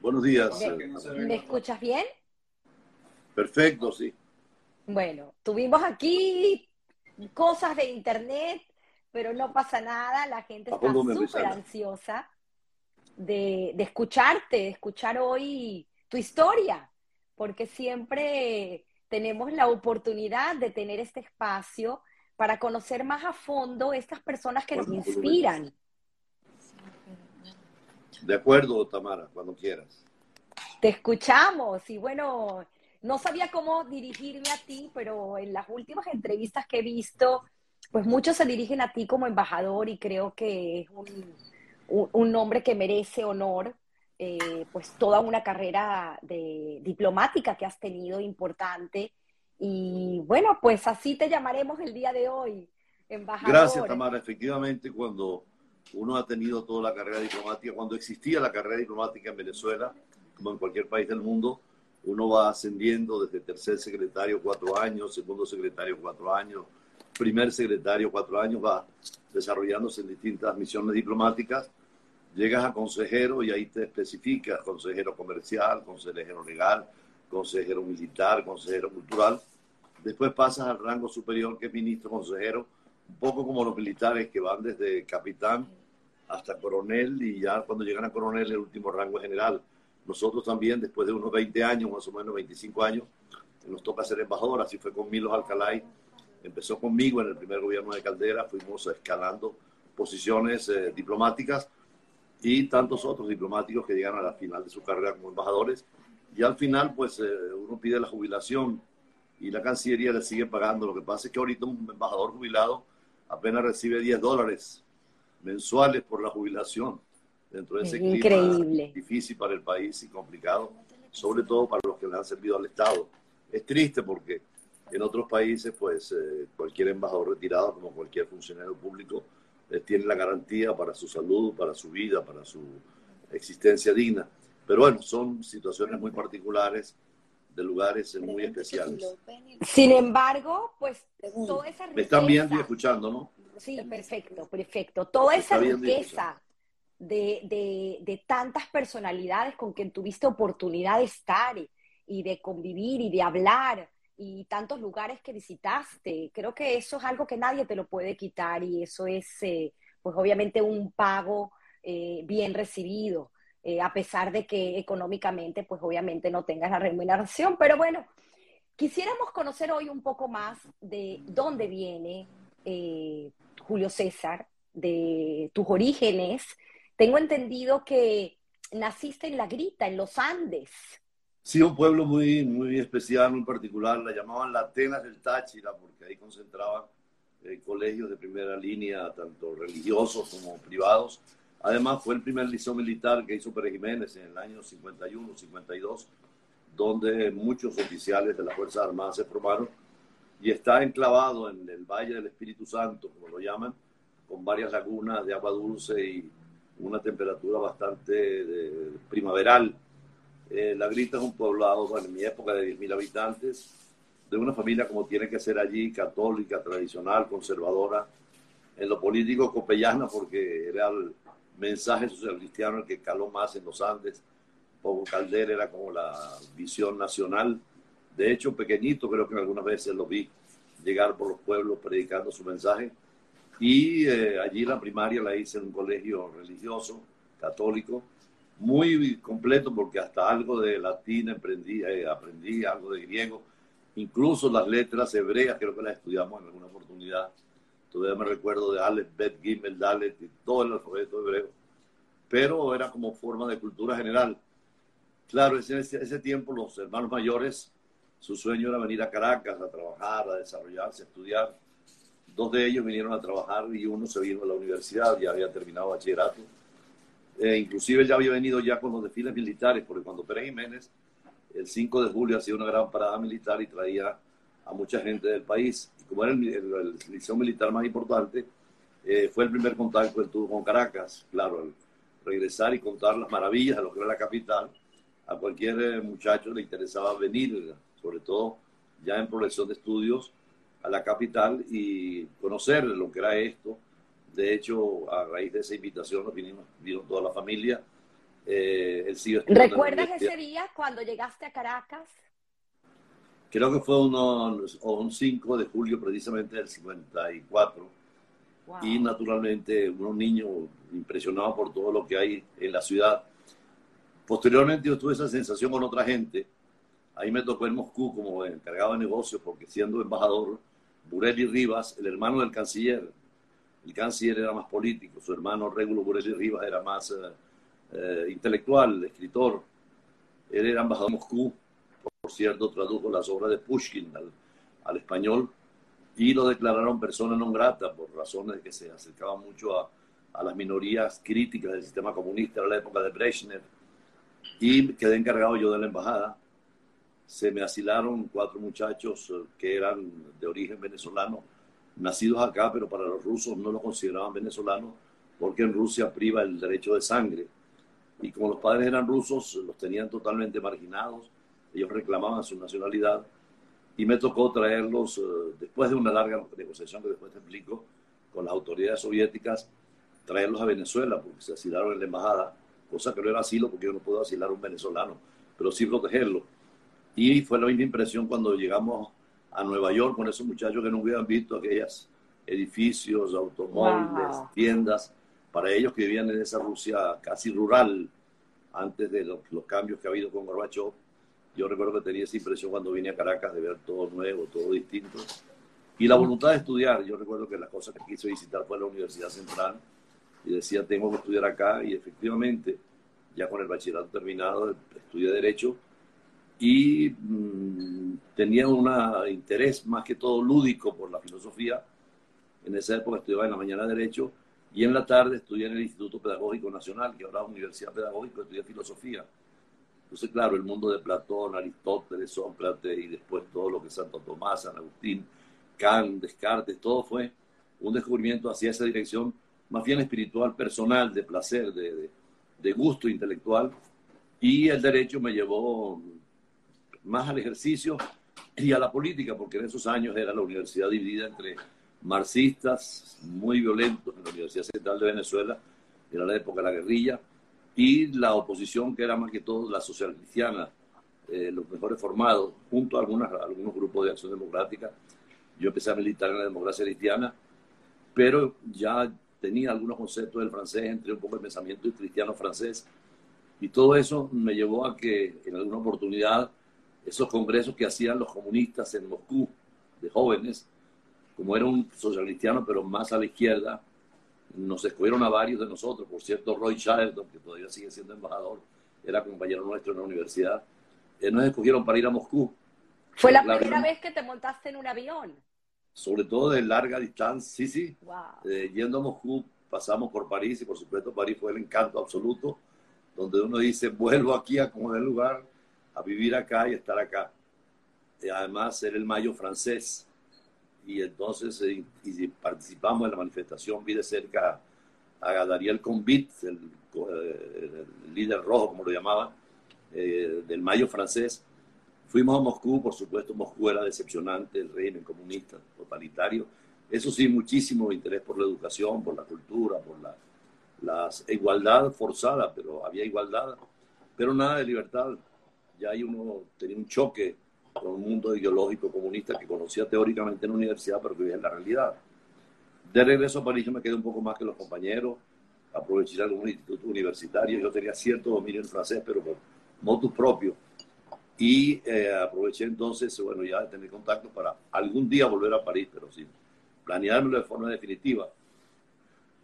Buenos días. ¿Me, escuchas bien? Perfecto, sí. Bueno, tuvimos aquí cosas de internet, pero no pasa nada, la gente está súper ansiosa de, de escucharte, de escuchar hoy tu historia, porque siempre tenemos la oportunidad de tener este espacio para conocer más a fondo estas personas que nos inspiran. De acuerdo, Tamara, cuando quieras. Te escuchamos y bueno, no sabía cómo dirigirme a ti, pero en las últimas entrevistas que he visto, pues muchos se dirigen a ti como embajador y creo que es un, nombre que merece honor, eh, pues toda una carrera de diplomática que has tenido importante y bueno, pues así te llamaremos el día de hoy, embajador. Gracias, Tamara. Efectivamente, cuando uno ha tenido toda la carrera diplomática, cuando existía la carrera diplomática en Venezuela, como en cualquier país del mundo, uno va ascendiendo desde tercer secretario cuatro años, segundo secretario cuatro años, primer secretario cuatro años, va desarrollándose en distintas misiones diplomáticas. Llegas a consejero y ahí te especificas, consejero comercial, consejero legal, consejero militar, consejero cultural Después pasas al rango superior, que es ministro consejero, un poco como los militares que van desde capitán hasta coronel y ya cuando llegan a coronel el último rango es general. Nosotros también, después de unos 20 años, más o menos 25 años, nos toca ser embajador. Así fue con Milos Alcalay. Empezó conmigo en el primer gobierno de Caldera, fuimos escalando posiciones eh, diplomáticas y tantos otros diplomáticos que llegan a la final de su carrera como embajadores. Y al final, pues eh, uno pide la jubilación y la Cancillería le sigue pagando. Lo que pasa es que ahorita un embajador jubilado apenas recibe 10 dólares mensuales por la jubilación dentro de ese clima difícil para el país y complicado, sobre todo para los que le han servido al Estado. Es triste porque en otros países, pues eh, cualquier embajador retirado, como cualquier funcionario público, eh, tiene la garantía para su salud, para su vida, para su existencia digna. Pero bueno, son situaciones muy particulares de lugares muy especiales. Sin embargo, pues toda esa riqueza... Me están viendo y escuchando, ¿no? Sí, perfecto, perfecto. Toda esa riqueza de, de, de, tantas personalidades con quien tuviste oportunidad de estar y, de convivir y de hablar y tantos lugares que visitaste, creo que eso es algo que nadie te lo puede quitar y eso es, eh, pues obviamente, un pago eh, bien recibido. Eh, a pesar de que económicamente, pues obviamente no tengas la remuneración. Pero bueno, quisiéramos conocer hoy un poco más de dónde viene eh, Julio César, de tus orígenes. Tengo entendido que naciste en La Grita, en los Andes. Sí, un pueblo muy, muy especial, muy particular. La llamaban la Atenas del Táchira, porque ahí concentraban eh, colegios de primera línea, tanto religiosos como privados Además, fue el primer liceo militar que hizo Pérez Jiménez en el año 51, 52, donde muchos oficiales de las Fuerzas Armadas se formaron y está enclavado en el Valle del Espíritu Santo, como lo llaman, con varias lagunas de agua dulce y una temperatura bastante primaveral. Eh, la Grita es un poblado, bueno, en mi época de 10.000 habitantes, de una familia como tiene que ser allí, católica, tradicional, conservadora, en lo político copellana, porque era el, mensaje social cristiano el que caló más en los Andes. Pogo Caldera era como la visión nacional. De hecho, pequeñito, creo que algunas veces lo vi llegar por los pueblos predicando su mensaje. Y eh, allí la primaria la hice en un colegio religioso, católico, muy completo porque hasta algo de latín aprendí, eh, aprendí algo de griego, incluso las letras hebreas, creo que las estudiamos en alguna oportunidad Todavía me recuerdo de Aleph, Bet, Gimel, Dalet y todo el alfabeto hebreo. Pero era como forma de cultura general. Claro, en ese, tiempo los hermanos mayores, su sueño era venir a Caracas a trabajar, a desarrollarse, a estudiar. Dos de ellos vinieron a trabajar y uno se vino a la universidad, ya había terminado bachillerato. Eh, inclusive ya había venido ya con los desfiles militares, porque cuando Pérez Jiménez, el 5 de julio, hacía una gran parada militar y traía a mucha gente del país como era el, liceo militar más importante, eh, fue el primer contacto que tuvo con Caracas. Claro, regresar y contar las maravillas de lo que era la capital, a cualquier eh, muchacho le interesaba venir, sobre todo ya en progresión de estudios, a la capital y conocer lo que era esto De hecho, a raíz de esa invitación nos vinimos, vino toda la familia. Eh, ¿Recuerdas ese día cuando llegaste a Caracas? Creo que fue un 5 de julio precisamente del 54. Y naturalmente unos niños impresionados por todo lo que hay en la ciudad. Posteriormente yo tuve esa sensación con otra gente. Ahí me tocó en Moscú como encargado de negocios porque siendo embajador, Bureli Rivas, el hermano del canciller, el canciller era más político, su hermano Régulo Bureli Rivas era más eh, eh, intelectual, escritor. Él era embajador de Moscú por cierto, tradujo las obras de Pushkin al, español y lo declararon persona non grata por razones de que se acercaba mucho a, las minorías críticas del sistema comunista en la época de Brezhnev y quedé encargado yo de la embajada. Se me asilaron cuatro muchachos eh, que eran de origen venezolano, nacidos acá, pero para los rusos no los consideraban venezolanos porque en Rusia priva el derecho de sangre. Y como los padres eran rusos, los tenían totalmente marginados ellos reclamaban su nacionalidad y me tocó traerlos eh, después de una larga negociación que después te explico con las autoridades soviéticas, traerlos a Venezuela porque se asilaron en la embajada, cosa que no era asilo porque yo no puedo asilar a un venezolano, pero sí protegerlo. Y fue la misma impresión cuando llegamos a Nueva York con esos muchachos que no hubieran visto aquellos edificios, automóviles, tiendas, para ellos que vivían en esa Rusia casi rural antes de los, los cambios que ha habido con Gorbachev yo recuerdo que tenía esa impresión cuando vine a Caracas de ver todo nuevo, todo distinto. Y la voluntad de estudiar. Yo recuerdo que la cosa que quise visitar fue la Universidad Central y decía, tengo que estudiar acá. Y efectivamente, ya con el bachillerato terminado, estudié Derecho y mm, tenía un interés más que todo lúdico por la filosofía. En esa época estudiaba en la mañana Derecho y en la tarde estudié en el Instituto Pedagógico Nacional, que ahora es Universidad Pedagógica, estudié Filosofía. Entonces, claro, el mundo de Platón, Aristóteles, Sócrates y después todo lo que Santo Tomás, San Agustín, Kant, Descartes, todo fue un descubrimiento hacia esa dirección más bien espiritual, personal, de placer, de, de, gusto intelectual. Y el derecho me llevó más al ejercicio y a la política, porque en esos años era la universidad dividida entre marxistas muy violentos en la Universidad Central de Venezuela, era la época de la guerrilla, y la oposición, que era más que todo la social cristiana, eh, los mejores formados, junto a algunas, algunos grupos de acción democrática. Yo empecé a militar en la democracia cristiana, pero ya tenía algunos conceptos del francés, entre un poco el pensamiento cristiano francés, y todo eso me llevó a que en alguna oportunidad esos congresos que hacían los comunistas en Moscú, de jóvenes, como era un social cristiano, pero más a la izquierda, nos escogieron a varios de nosotros, por cierto, Roy Charlton, que todavía sigue siendo embajador, era compañero nuestro en la universidad, eh, nos escogieron para ir a Moscú. ¿Fue la primera vez que te montaste en un avión? Sobre todo de larga distancia, sí, sí. Eh, yendo a Moscú, pasamos por París y por supuesto París fue el encanto absoluto, donde uno dice, vuelvo aquí a como el lugar, a vivir acá y estar acá. Y además ser el mayo francés, y entonces eh, y participamos en la manifestación, vi de cerca a Dariel Convit, el, el, líder rojo, como lo llamaban, eh, del Mayo francés. Fuimos a Moscú, por supuesto, Moscú era decepcionante, el régimen comunista, totalitario. Eso sí, muchísimo interés por la educación, por la cultura, por la, la igualdad forzada, pero había igualdad, pero nada de libertad. Ya hay uno tenía un choque con un mundo ideológico comunista que conocía teóricamente en la universidad, pero que vivía en la realidad. De regreso a París yo me quedé un poco más que los compañeros, aproveché algún instituto universitario, yo tenía cierto dominio en francés, pero por motus propio. Y eh, aproveché entonces, bueno, ya de tener contacto para algún día volver a París, pero sin planeármelo de forma definitiva.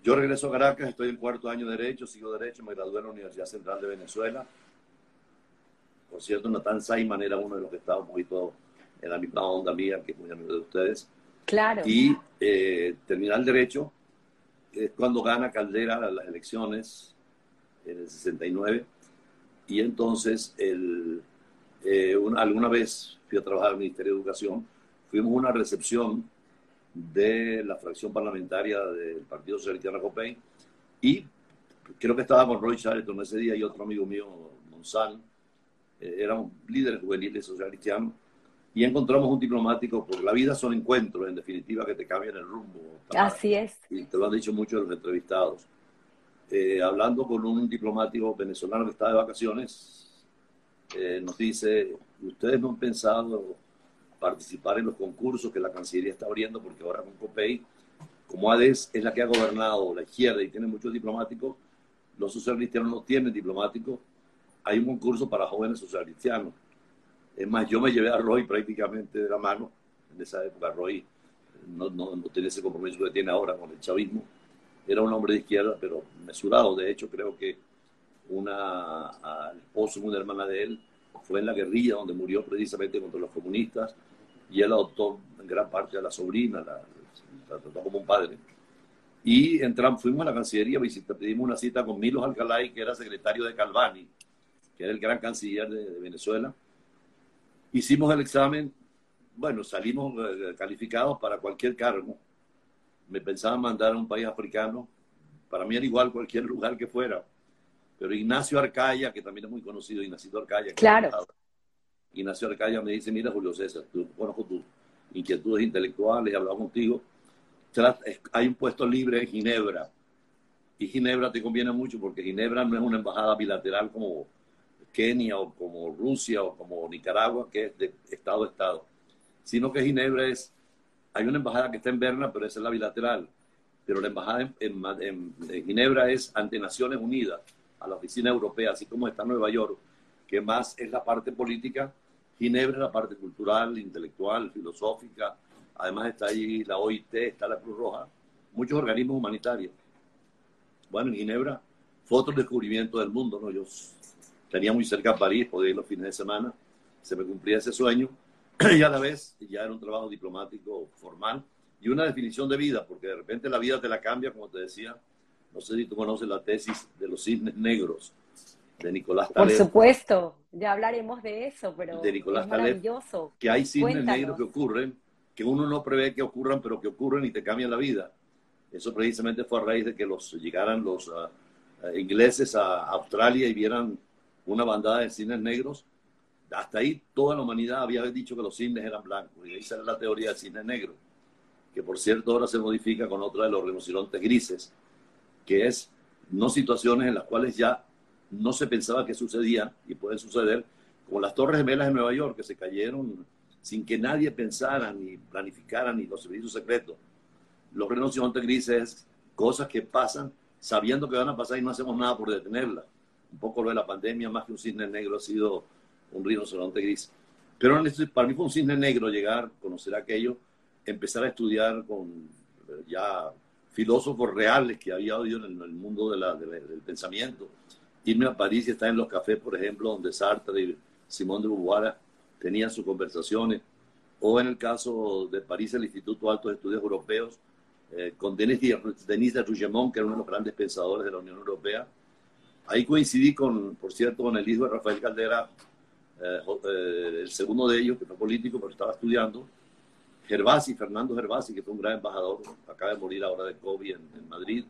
Yo regreso a Caracas, estoy en cuarto año de Derecho, sigo Derecho, me gradué en la Universidad Central de Venezuela por cierto, Natán Saiman era uno de los que estaba un poquito en la misma onda mía, que es muy amigo de ustedes. Claro. Y eh, terminar el derecho es cuando gana Caldera las elecciones en el 69. Y entonces, el, eh, alguna vez fui a trabajar al Ministerio de Educación, fuimos a una recepción de la fracción parlamentaria del Partido Socialista Copey y creo que estaba con Roy Charlton ese día y otro amigo mío, Monsanto, eh, eran líderes juveniles social cristianos, y encontramos un diplomático, porque la vida son encuentros, en definitiva, que te cambian el rumbo. Así es. Y te lo han dicho muchos de los entrevistados. Eh, hablando con un diplomático venezolano que está de vacaciones, eh, nos dice, ¿ustedes no han pensado participar en los concursos que la Cancillería está abriendo? Porque ahora con COPEI, como ADES es la que ha gobernado la izquierda y tiene muchos diplomáticos, los socialistas no tienen diplomáticos, hay un concurso para jóvenes socialistianos. Es más, yo me llevé a Roy prácticamente de la mano, en esa época Roy no, no, no ese compromiso que tiene ahora con el chavismo, era un hombre de izquierda, pero mesurado. De hecho, creo que una, el esposo, una hermana de él, fue en la guerrilla donde murió precisamente contra los comunistas y él adoptó en gran parte a la sobrina, la, trató como un padre. Y entramos, fuimos a la Cancillería, visita, pedimos una cita con Milos Alcalay, que era secretario de Calvani, que era el gran canciller de, Venezuela. Hicimos el examen, bueno, salimos eh, calificados para cualquier cargo. Me pensaba mandar a un país africano, para mí era igual cualquier lugar que fuera. Pero Ignacio Arcaya, que también es muy conocido, Ignacio Arcaya. Claro. Ignacio Arcaya me dice, mira Julio César, tú, conozco tus inquietudes intelectuales, he hablado contigo, hay un puesto libre en Ginebra. Y Ginebra te conviene mucho porque Ginebra no es una embajada bilateral como Kenia o como Rusia o como Nicaragua, que es de Estado a Estado, sino que Ginebra es, hay una embajada que está en Berna, pero esa es la bilateral, pero la embajada en, Ginebra es ante Naciones Unidas, a la oficina europea, así como está Nueva York, que más es la parte política, Ginebra es la parte cultural, intelectual, filosófica, Además está ahí la OIT, está la Cruz Roja, muchos organismos humanitarios. Bueno, en Ginebra fue otro descubrimiento del mundo, ¿no? Yo tenía muy cerca a París, podía ir los fines de semana, se me cumplía ese sueño y a la vez ya era un trabajo diplomático formal y una definición de vida, porque de repente la vida te la cambia, como te decía. No sé si tú conoces la tesis de los cisnes negros de Nicolás Taleb. Por supuesto, ya hablaremos de eso, pero de Nicolás es maravilloso. que hay cisnes negros que ocurren que uno no prevé que ocurran, pero que ocurren y te cambian la vida. Eso precisamente fue a raíz de que los llegaran los ah, ingleses a Australia y vieran una bandada de cines negros. Hasta ahí toda la humanidad había dicho que los cines eran blancos y ahí sale la teoría del cine negro, que por cierto ahora se modifica con otra de los rinocerontes grises, que es no situaciones en las cuales ya no se pensaba que sucedían y pueden suceder, como las Torres Gemelas de Nueva York que se cayeron sin que nadie pensara ni planificara ni los servicios secretos. Los rinocerontes grises, cosas que pasan sabiendo que van a pasar y no hacemos nada por detenerlas. Un poco lo de la pandemia, más que un cisne negro, ha sido un rinoceronte gris. Pero para mí fue un cisne negro llegar, conocer aquello, empezar a estudiar con eh, ya filósofos reales que había oído en el mundo del pensamiento. Irme a París y estar en los cafés, por ejemplo, donde Sartre y Simón de Beauvoir tenían sus conversaciones, o en el caso de París, el Instituto de Altos Estudios Europeos, eh, con Denis, Denis de Rougemont, que era uno de los grandes pensadores de la Unión Europea. Ahí coincidí, con, por cierto, con el hijo de Rafael Caldera, eh, eh, el segundo de ellos, que fue político, pero estaba estudiando, Gervasi, Fernando Gervasi, que fue un gran embajador, acaba de morir ahora de COVID en, en Madrid,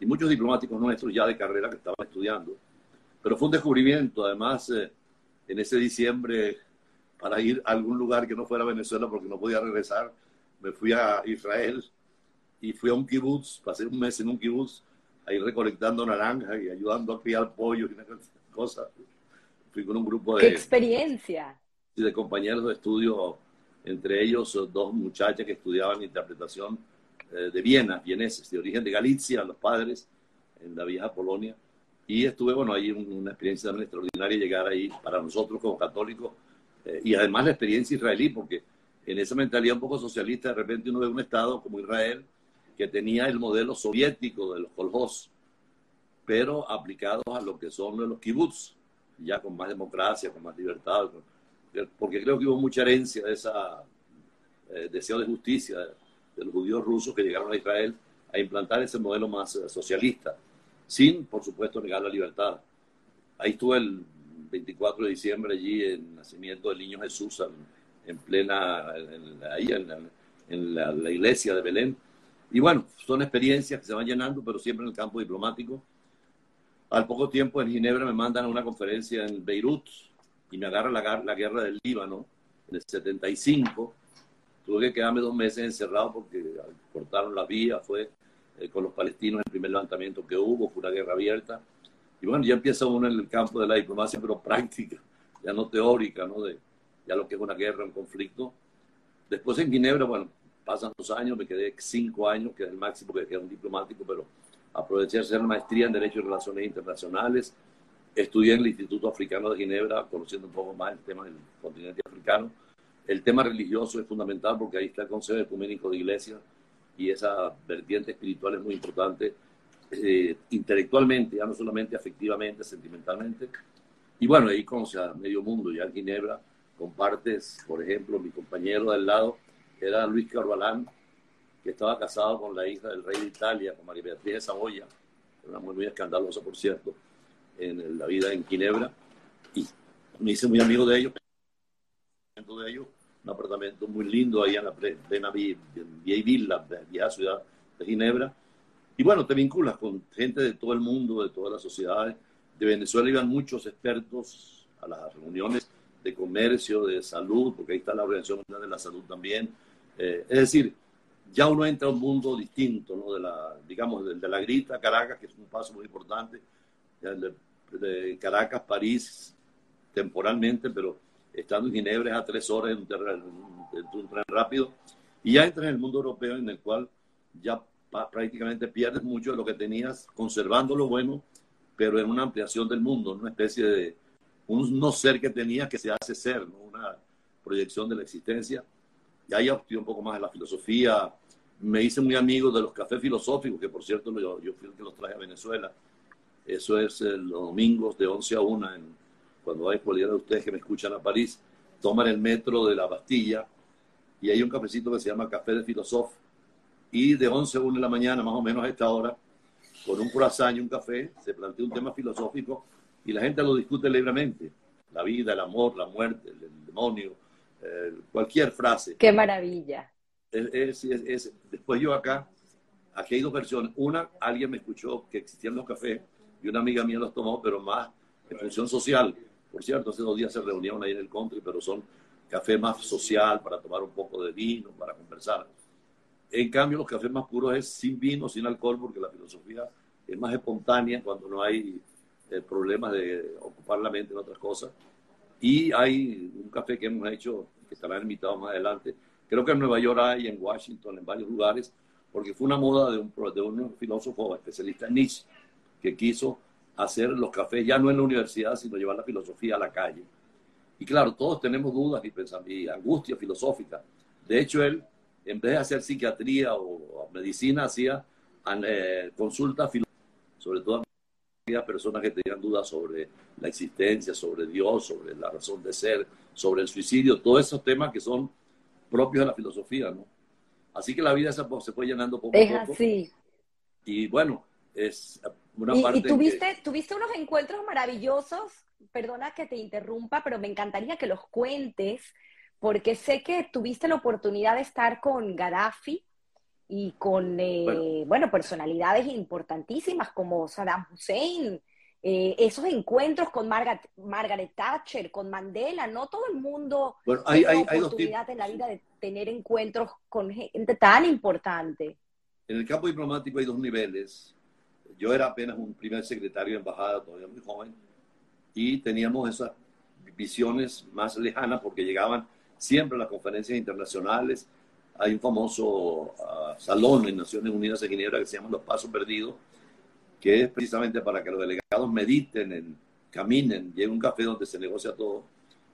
y muchos diplomáticos nuestros ya de carrera que estaban estudiando. Pero fue un descubrimiento, además, en ese diciembre para ir a algún lugar que no fuera Venezuela porque no podía regresar. Me fui a Israel y fui a un kibutz, pasé un mes en un kibutz, ahí recolectando naranjas y ayudando a criar pollo y una cosa. Fui con un grupo de... ¡Qué experiencia! De compañeros de estudio, entre ellos dos muchachas que estudiaban interpretación eh, de Viena, vieneses, de origen de Galicia, los padres, en la vieja Polonia. Y estuve, bueno, ahí una experiencia también extraordinaria llegar ahí para nosotros como católicos eh, y además la experiencia israelí, porque en esa mentalidad un poco socialista, de repente uno ve un Estado como Israel que tenía el modelo soviético de los kolhos, pero aplicados a lo que son los kibbutz, ya con más democracia, con más libertad, porque creo que hubo mucha herencia de ese eh, deseo de justicia de los judíos rusos que llegaron a Israel a implantar ese modelo más eh, socialista, sin, por supuesto, negar la libertad. Ahí estuvo el 24 de diciembre allí, el nacimiento del niño Jesús, en plena, ahí en, la, iglesia de Belén. Y bueno, son experiencias que se van llenando, pero siempre en el campo diplomático. Al poco tiempo en Ginebra me mandan a una conferencia en Beirut y me agarra la, la guerra del Líbano. En el 75 tuve que quedarme dos meses encerrado porque cortaron la vía, fue eh, con los palestinos el primer levantamiento que hubo, fue una guerra abierta. Y bueno, ya empieza uno en el campo de la diplomacia, pero práctica, ya no teórica, ¿no? De ya lo que es una guerra, un conflicto. Después en Ginebra, bueno, pasan los años, me quedé cinco años, que es el máximo que queda un diplomático, pero aproveché hacer maestría en Derecho y Relaciones Internacionales. Estudié en el Instituto Africano de Ginebra, conociendo un poco más el tema del continente africano. El tema religioso es fundamental porque ahí está el Consejo Ecuménico de Iglesias y esa vertiente espiritual es muy importante eh, intelectualmente, ya no solamente afectivamente, sentimentalmente. Y bueno, ahí conoce a medio mundo, ya en Ginebra compartes, por ejemplo, mi compañero del lado era Luis Carvalán, que estaba casado con la hija del rey de Italia, con María Beatriz de Saboya, una mujer muy escandalosa, por cierto, en la vida en Ginebra, y me hice muy amigo de ellos, de ellos, un apartamento muy lindo ahí en la plena vieja villa, vieja ciudad de Ginebra, y bueno, te vinculas con gente de todo el mundo, de todas las sociedades, de Venezuela iban muchos expertos a las reuniones de comercio, de salud, porque ahí está la Organización Mundial de la Salud también, eh, es decir, ya uno entra a un mundo distinto, ¿no? De la, digamos, de, la grita Caracas, que es un paso muy importante, de, Caracas, París, temporalmente, pero estando en Ginebra a tres horas en un, tren, rápido, y ya entras en el mundo europeo en el cual ya prácticamente pierdes mucho de lo que tenías, conservando lo bueno, pero en una ampliación del mundo, una especie de un no ser que tenías que se hace ser, una proyección de la existencia y ahí opté un poco más en la filosofía. Me hice muy amigo de los cafés filosóficos, que por cierto yo, yo fui el que los traje a Venezuela. Eso es eh, los domingos de 11 a 1, en, cuando hay cualquiera de ustedes que me escuchan a París, toman el metro de la Bastilla y hay un cafecito que se llama Café de Filosofía. Y de 11 a 1 de la mañana, más o menos a esta hora, con un croissant y un café, se plantea un tema filosófico y la gente lo discute libremente. La vida, el amor, la muerte, el demonio, eh, cualquier frase. Qué maravilla. Es, es, después yo acá, aquí hay dos versiones. Una, alguien me escuchó que existían los cafés y una amiga mía los tomó, pero más de función social. Por cierto, hace dos días se reunieron ahí en el country, pero son café más social para tomar un poco de vino, para conversar. En cambio, los cafés más puros es sin vino, sin alcohol, porque la filosofía es más espontánea cuando no hay eh, problemas de ocupar la mente en otras cosas. Y hay un café que hemos hecho, que estarán invitados más adelante. Creo que en Nueva York hay, en Washington, en varios lugares, porque fue una moda de un, de un filósofo especialista en Nietzsche, que quiso hacer los cafés ya no en la universidad, sino llevar la filosofía a la calle. Y claro, todos tenemos dudas y, y angustia filosófica. De hecho, él, en vez de hacer psiquiatría o, medicina, hacía eh, consultas sobre todo personas que tenían dudas sobre la existencia, sobre Dios, sobre la razón de ser, sobre el suicidio, todos esos temas que son propios de la filosofía, ¿no? Así que la vida se, fue llenando poco a poco. Es así. Y bueno, es una parte. Y tuviste, tuviste unos encuentros maravillosos, perdona que te interrumpa, pero me encantaría que los cuentes, porque sé que tuviste la oportunidad de estar con Gaddafi y con, eh, bueno. personalidades importantísimas como Saddam Hussein, eh, esos encuentros con Margaret, Thatcher, con Mandela, no todo el mundo bueno, hay, tiene hay, oportunidad en la vida de tener encuentros con gente tan importante. En el campo diplomático hay dos niveles. Yo era apenas un primer secretario de embajada, todavía muy joven, y teníamos esas visiones más lejanas porque llegaban siempre a las conferencias internacionales hay un famoso ah, salón en Naciones Unidas de Ginebra que se llama Los Pasos Perdidos, que es precisamente para que los delegados mediten, caminen, lleguen un café donde se negocia todo.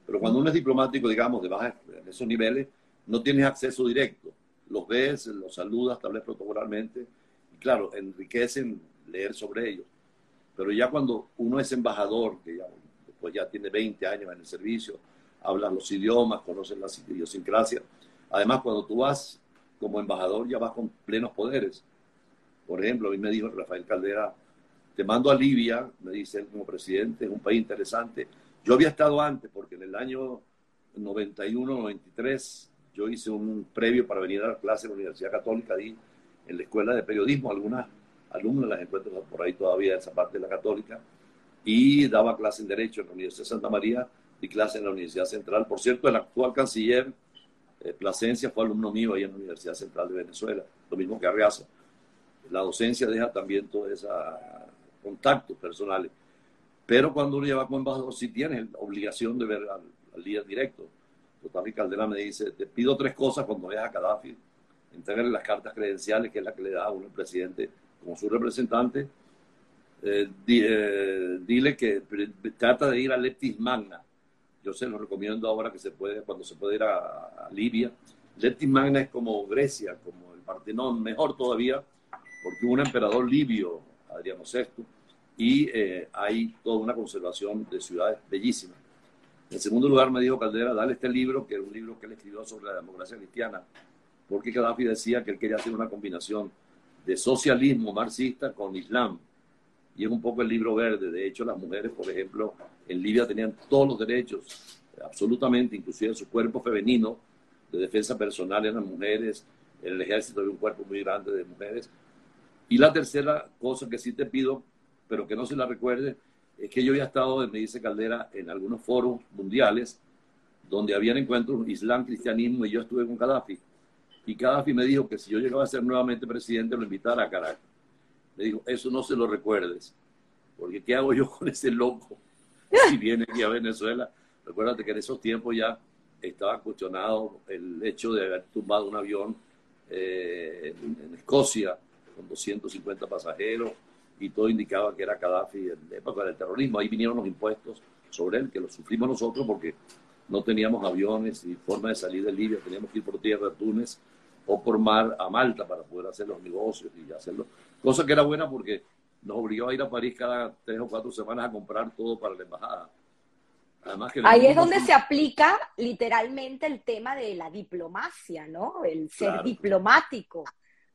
Pero cuando uno es diplomático, digamos, de baja, en esos niveles, no tienes acceso directo. Los ves, los saludas, tal vez protocolarmente, y claro, enriquecen leer sobre ellos. Pero ya cuando uno es embajador, que ya, después ya tiene 20 años en el servicio, habla los idiomas, conoce la idiosincrasia, Además, cuando tú vas como embajador, ya vas con plenos poderes. Por ejemplo, a mí me dijo Rafael Caldera, te mando a Libia, me dice él como presidente, es un país interesante. Yo había estado antes, porque en el año 91, 93, yo hice un previo para venir a la clase en la Universidad Católica, ahí en la Escuela de Periodismo, algunas alumnas las encuentro por ahí todavía, esa parte de la Católica, y daba clase en Derecho en la Universidad de Santa María, di clase en la Universidad Central. Por cierto, el actual canciller Plasencia fue alumno mío ahí en la Universidad Central de Venezuela, lo mismo que Arreaza. La docencia deja también todos esos contactos personales. Pero cuando uno lleva como embajador, sí tienes la obligación de ver al, líder directo. Total, Caldera me dice, te pido tres cosas cuando veas a Gaddafi. Entregarle las cartas credenciales, que es la que le da a uno el presidente como su representante. Eh, eh, dile que trata de ir a Leptis Magna. Yo se lo recomiendo ahora que se puede, cuando se puede ir a, Libia. Leptis Magna es como Grecia, como el Partenón, mejor todavía, porque hubo un emperador libio, Adriano VI, y eh, hay toda una conservación de ciudades bellísimas. En segundo lugar, me dijo Caldera, dale este libro, que era un libro que él escribió sobre la democracia cristiana, porque Gaddafi decía que él quería hacer una combinación de socialismo marxista con islam. Y es un poco el libro verde. De hecho, las mujeres, por ejemplo, en Libia tenían todos los derechos, absolutamente, inclusive su cuerpo femenino de defensa personal eran mujeres, en el ejército había un cuerpo muy grande de mujeres. Y la tercera cosa que sí te pido pero que no se la recuerde, es que yo había estado, me dice Caldera, en algunos foros mundiales donde habían encuentros Islam, cristianismo, y yo estuve con Gaddafi. Y Gaddafi me dijo que si yo llegaba a ser nuevamente presidente, lo invitara a Caracas. Me dijo, eso no se lo recuerdes, porque ¿qué hago yo con ese loco si viene aquí a Venezuela? Recuérdate que en esos tiempos ya estaba cuestionado el hecho de haber tumbado un avión eh, en Escocia con 250 pasajeros, y todo indicaba que era Gaddafi en la época del terrorismo. Ahí vinieron los impuestos sobre él, que los sufrimos nosotros porque no teníamos aviones y forma de salir de Libia, teníamos que ir por tierra a Túnez o por mar a Malta para poder hacer los negocios y hacerlo. Cosa que era buena porque nos obligó a ir a París cada tres o cuatro semanas a comprar todo para la embajada. Además que Ahí es donde se aplica literalmente el tema de la diplomacia, ¿no? El ser diplomático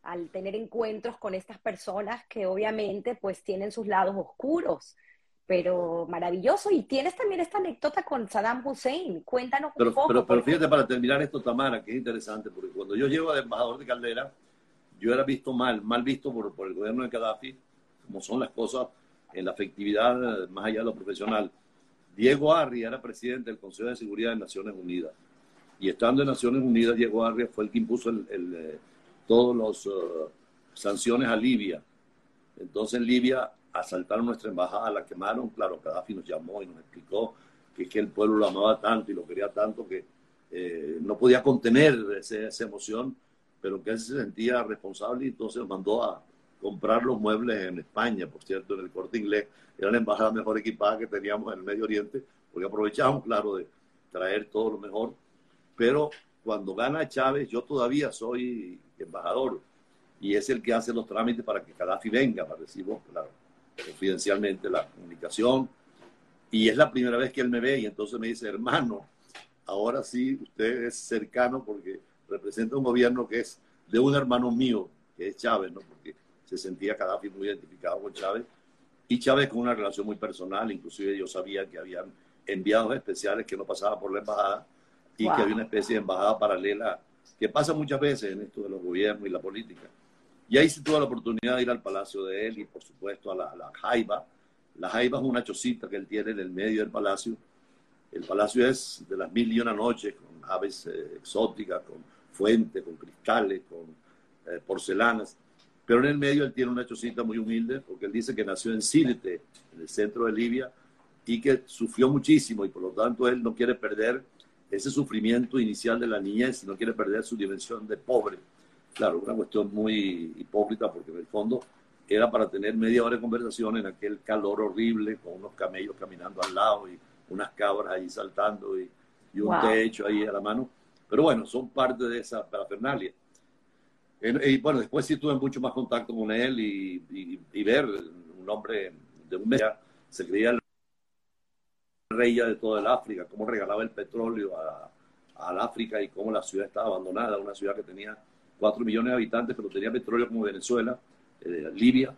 al tener encuentros con estas personas que obviamente pues tienen sus lados oscuros, pero maravilloso. Y tienes también esta anécdota con Saddam Hussein. Cuéntanos un poco. Pero, pero fíjate, para terminar esto, Tamara, que es interesante, porque cuando yo llego de embajador de Caldera, yo era visto mal, mal visto por, por el gobierno de Gaddafi, como son las cosas en la efectividad más allá de lo profesional. Diego Arri era presidente del Consejo de Seguridad de Naciones Unidas. Y estando en Naciones Unidas, Diego Arri fue el que impuso el, eh, todas las uh, sanciones a Libia. Entonces en Libia asaltaron nuestra embajada, la quemaron. Claro, Gaddafi nos llamó y nos explicó que, el pueblo lo amaba tanto y lo quería tanto que eh, no podía contener esa emoción, pero que él se sentía responsable y entonces mandó a comprar los muebles en España, por cierto, en el corte inglés. Era la embajada mejor equipada que teníamos en el Medio Oriente, porque aprovechamos, claro, de traer todo lo mejor. Pero cuando gana Chávez, yo todavía soy embajador y es el que hace los trámites para que Gaddafi venga, para decirlo claro, confidencialmente la comunicación. Y es la primera vez que él me ve y entonces me dice, hermano, ahora sí usted es cercano porque representa un gobierno que es de un hermano mío, que es Chávez, ¿no? Porque se sentía Gaddafi muy identificado con Chávez. Y Chávez con una relación muy personal, inclusive yo sabía que habían enviados especiales que no pasaban por la embajada y que había una especie de embajada paralela que pasa muchas veces en esto de los gobiernos y la política. Y ahí se tuvo la oportunidad de ir al palacio de él y, por supuesto, a la, la Jaiba. La Jaiba es una chocita que él tiene en el medio del palacio. El palacio es de las mil y una noches, con aves eh, exóticas, con fuentes, con cristales, con eh, porcelanas. Pero en el medio él tiene una chocita muy humilde, porque él dice que nació en Sirte, en el centro de Libia, y que sufrió muchísimo, y por lo tanto él no quiere perder ese sufrimiento inicial de la niñez y no quiere perder su dimensión de pobre. Claro, una cuestión muy hipócrita porque en el fondo era para tener media hora de conversación en aquel calor horrible con unos camellos caminando al lado y unas cabras ahí saltando y, un techo ahí a la mano. Pero bueno, son parte de esa parafernalia. Y bueno, después sí tuve mucho más contacto con él y, ver un hombre de un mes, se creía el reya de toda el África, cómo regalaba el petróleo al África y cómo la ciudad estaba abandonada, una ciudad que tenía 4 millones de habitantes, pero tenía petróleo como Venezuela, eh, Libia.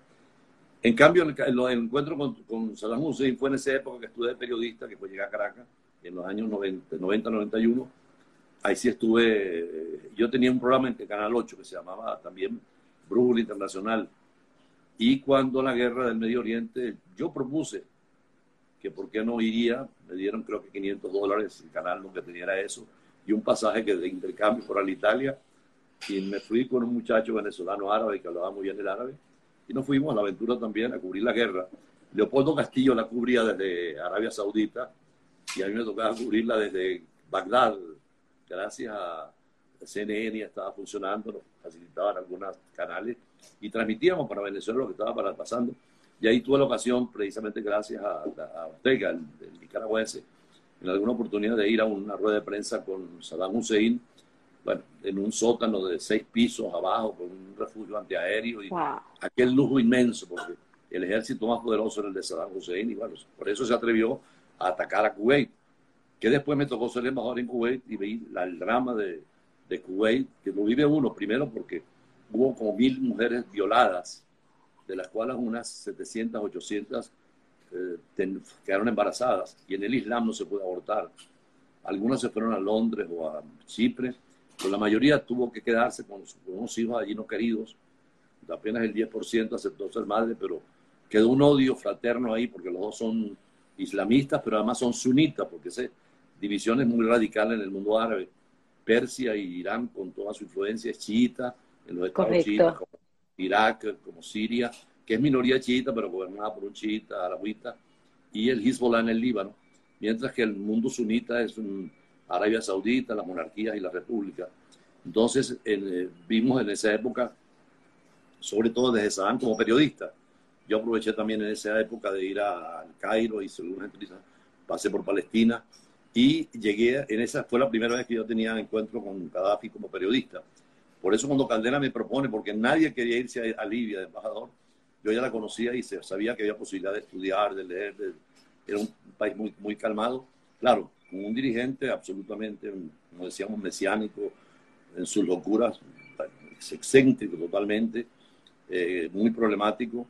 En cambio, el, encuentro con, con, Saddam Hussein fue en esa época que estuve periodista, que fue llegar a Caracas, en los años 90, 90 91. Ahí sí estuve, yo tenía un programa en Canal 8 que se llamaba también Brújula Internacional. Y cuando la guerra del Medio Oriente, yo propuse que por qué no iría, me dieron creo que 500 dólares, el canal que tenía era eso, y un pasaje que de intercambio por Italia, y me fui con un muchacho venezolano árabe que hablaba muy bien el árabe, y nos fuimos a la aventura también a cubrir la guerra. Leopoldo Castillo la cubría desde Arabia Saudita, y a mí me tocaba cubrirla desde Bagdad, gracias a CNN estaba funcionando, nos facilitaban algunos canales y transmitíamos para Venezuela lo que estaba pasando. Y ahí tuve la ocasión, precisamente gracias a, Ortega, el, nicaragüense, en alguna oportunidad de ir a una rueda de prensa con Saddam Hussein, bueno, en un sótano de seis pisos abajo, con un refugio antiaéreo y aquel lujo inmenso, porque el ejército más poderoso era el de Saddam Hussein y bueno, por eso se atrevió a atacar a Kuwait, que después me tocó ser embajador en Kuwait y vi el drama de, de Kuwait, que lo vive uno primero porque hubo como mil mujeres violadas de las cuales unas 700, 800 eh, quedaron embarazadas y en el Islam no se puede abortar. Algunas se fueron a Londres o a Chipre, pero la mayoría tuvo que quedarse con, unos hijos allí no queridos. Apenas el 10% aceptó ser madre, pero quedó un odio fraterno ahí porque los dos son islamistas, pero además son sunitas, porque divisiones divisiones muy radicales en el mundo árabe. Persia y Irán, con toda su influencia, es chiita, en los estados chiitas, Irak, como Siria, que es minoría chiita, pero gobernada por un chiita, arabita, y el Hezbollah en el Líbano, mientras que el mundo sunita es Arabia Saudita, las monarquías y la república. Entonces, eh, vimos en esa época, sobre todo desde Saddam como periodista, yo aproveché también en esa época de ir al Cairo, y una entrevistas, pasé por Palestina y llegué, en esa fue la primera vez que yo tenía encuentro con Gaddafi como periodista. Por eso cuando Caldera me propone, porque nadie quería irse a, Libia de embajador, yo ya la conocía y sabía que había posibilidad de estudiar, de leer, era un país muy, muy calmado. Claro, con un dirigente absolutamente, como decíamos, mesiánico, en sus locuras, excéntrico totalmente, eh, muy problemático.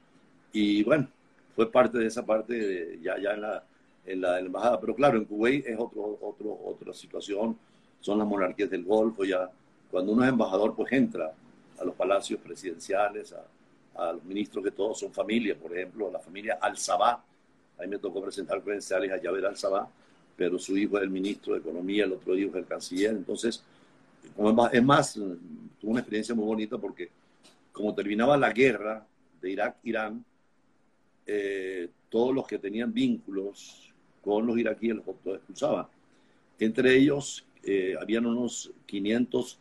Y bueno, fue parte de esa parte ya, ya en, la, en la embajada. Pero claro, en Kuwait es otro, otro, otra situación, son las monarquías del Golfo, ya cuando uno es embajador, pues entra a los palacios presidenciales, a, los ministros que todos son familia, por ejemplo, la familia Al-Sabah. A mí me tocó presentar credenciales a Javier Al-Sabah, pero su hijo es el ministro de Economía, el otro hijo es el canciller. Entonces, es más, tuve una experiencia muy bonita porque como terminaba la guerra de Irak-Irán, eh, todos los que tenían vínculos con los iraquíes los expulsaban. Entre ellos, eh, habían unos 500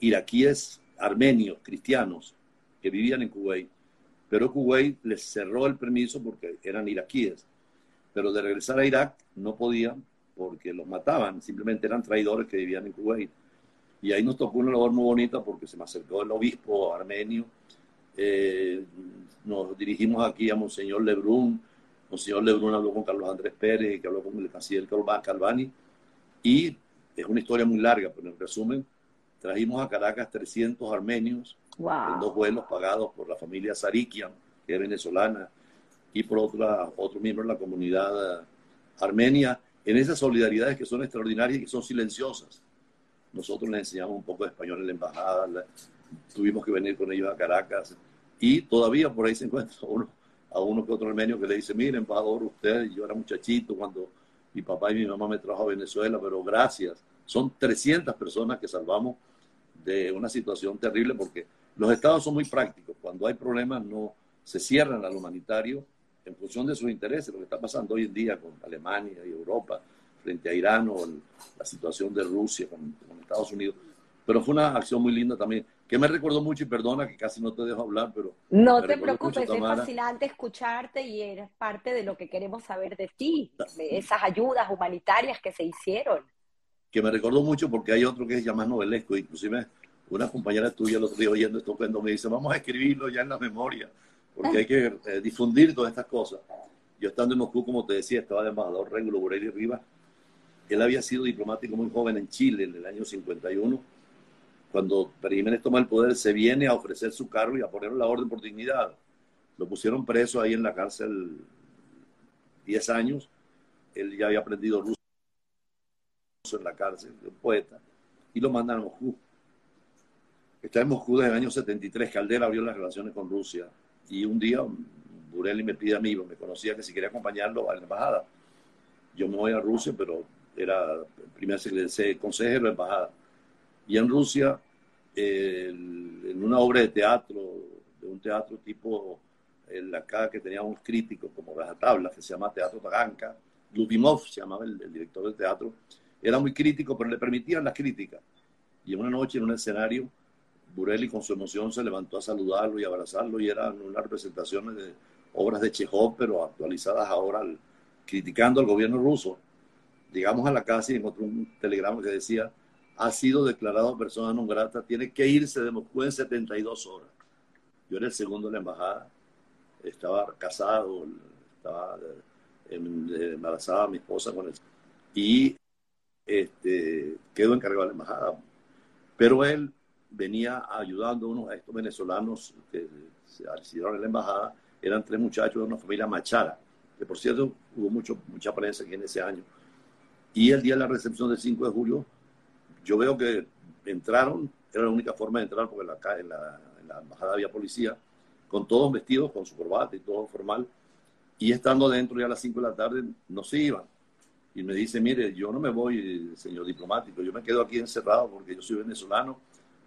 iraquíes armenios, cristianos, que vivían en Kuwait. Pero Kuwait les cerró el permiso porque eran iraquíes. Pero de regresar a Irak no podían porque los mataban, simplemente eran traidores que vivían en Kuwait. Y ahí nos tocó una labor muy bonita porque se me acercó el obispo armenio. Eh, nos dirigimos aquí a Monseñor Lebrun. Monseñor Lebrun habló con Carlos Andrés Pérez, que habló con el canciller Calvani. Y es una historia muy larga, pero en resumen, Trajimos a Caracas 300 armenios en dos vuelos pagados por la familia Sarikian, que es venezolana, y por otra, otro miembro de la comunidad armenia, en esas solidaridades que son extraordinarias y que son silenciosas. Nosotros les enseñamos un poco de español en la embajada, tuvimos que venir con ellos a Caracas, y todavía por ahí se encuentra uno, a uno que otro armenio que le dice, mire, embajador, usted, yo era muchachito cuando mi papá y mi mamá me trajo a Venezuela, pero gracias. Son 300 personas que salvamos de una situación terrible porque los estados son muy prácticos. Cuando hay problemas no se cierran al humanitario en función de sus intereses, lo que está pasando hoy en día con Alemania y Europa frente a Irán o la situación de Rusia con, Estados Unidos. Pero fue una acción muy linda también, que me recordó mucho y perdona que casi no te dejo hablar, pero... No te preocupes, es fascinante escucharte y eres parte de lo que queremos saber de ti, de esas ayudas humanitarias que se hicieron que me recordó mucho porque hay otro que es ya más novelesco, inclusive una compañera tuya el otro día oyendo esto cuando me dice, vamos a escribirlo ya en la memoria, porque hay que eh, difundir todas estas cosas. Yo estando en Moscú, como te decía, estaba de embajador Régulo Borelli Rivas. Él había sido diplomático muy joven en Chile en el año 51. Cuando Jiménez toma el poder, se viene a ofrecer su cargo y a poner la orden por dignidad. Lo pusieron preso ahí en la cárcel 10 años. Él ya había aprendido ruso en la cárcel, un poeta, y lo mandan a Moscú. Está en Moscú desde el año 73, Caldera abrió las relaciones con Rusia, y un día Burelli me pide a mí, me conocía que si quería acompañarlo a la embajada. yo me voy a Rusia, pero era primer consejero de embajada. Y en Rusia, en una obra de teatro, de un teatro tipo en la casa que teníamos críticos como tabla que se llama Teatro Taganka, Ludimov se llamaba el, director del teatro, era muy crítico, pero le permitían las críticas. Y una noche en un escenario, Burelli con su emoción se levantó a saludarlo y abrazarlo y eran unas representaciones de obras de Chekhov, pero actualizadas ahora, criticando al gobierno ruso. Llegamos a la casa y encontré un telegrama que decía, ha sido declarado persona non grata, tiene que irse de Moscú en 72 horas. Yo era el segundo de la embajada, estaba casado, estaba embarazada mi esposa con él. Y este, quedó encargado de la embajada. Pero él venía ayudando a estos venezolanos que se decidieron en la embajada. Eran tres muchachos de una familia machara, que por cierto hubo mucho, mucha prensa aquí en ese año. Y el día de la recepción del 5 de julio, yo veo que entraron, era la única forma de entrar porque en la, en la embajada había policía, con todos vestidos, con su corbata y todo formal. Y estando dentro ya a las 5 de la tarde, no se iban. Y me dice, mire, yo no me voy, señor diplomático, yo me quedo aquí encerrado porque yo soy venezolano.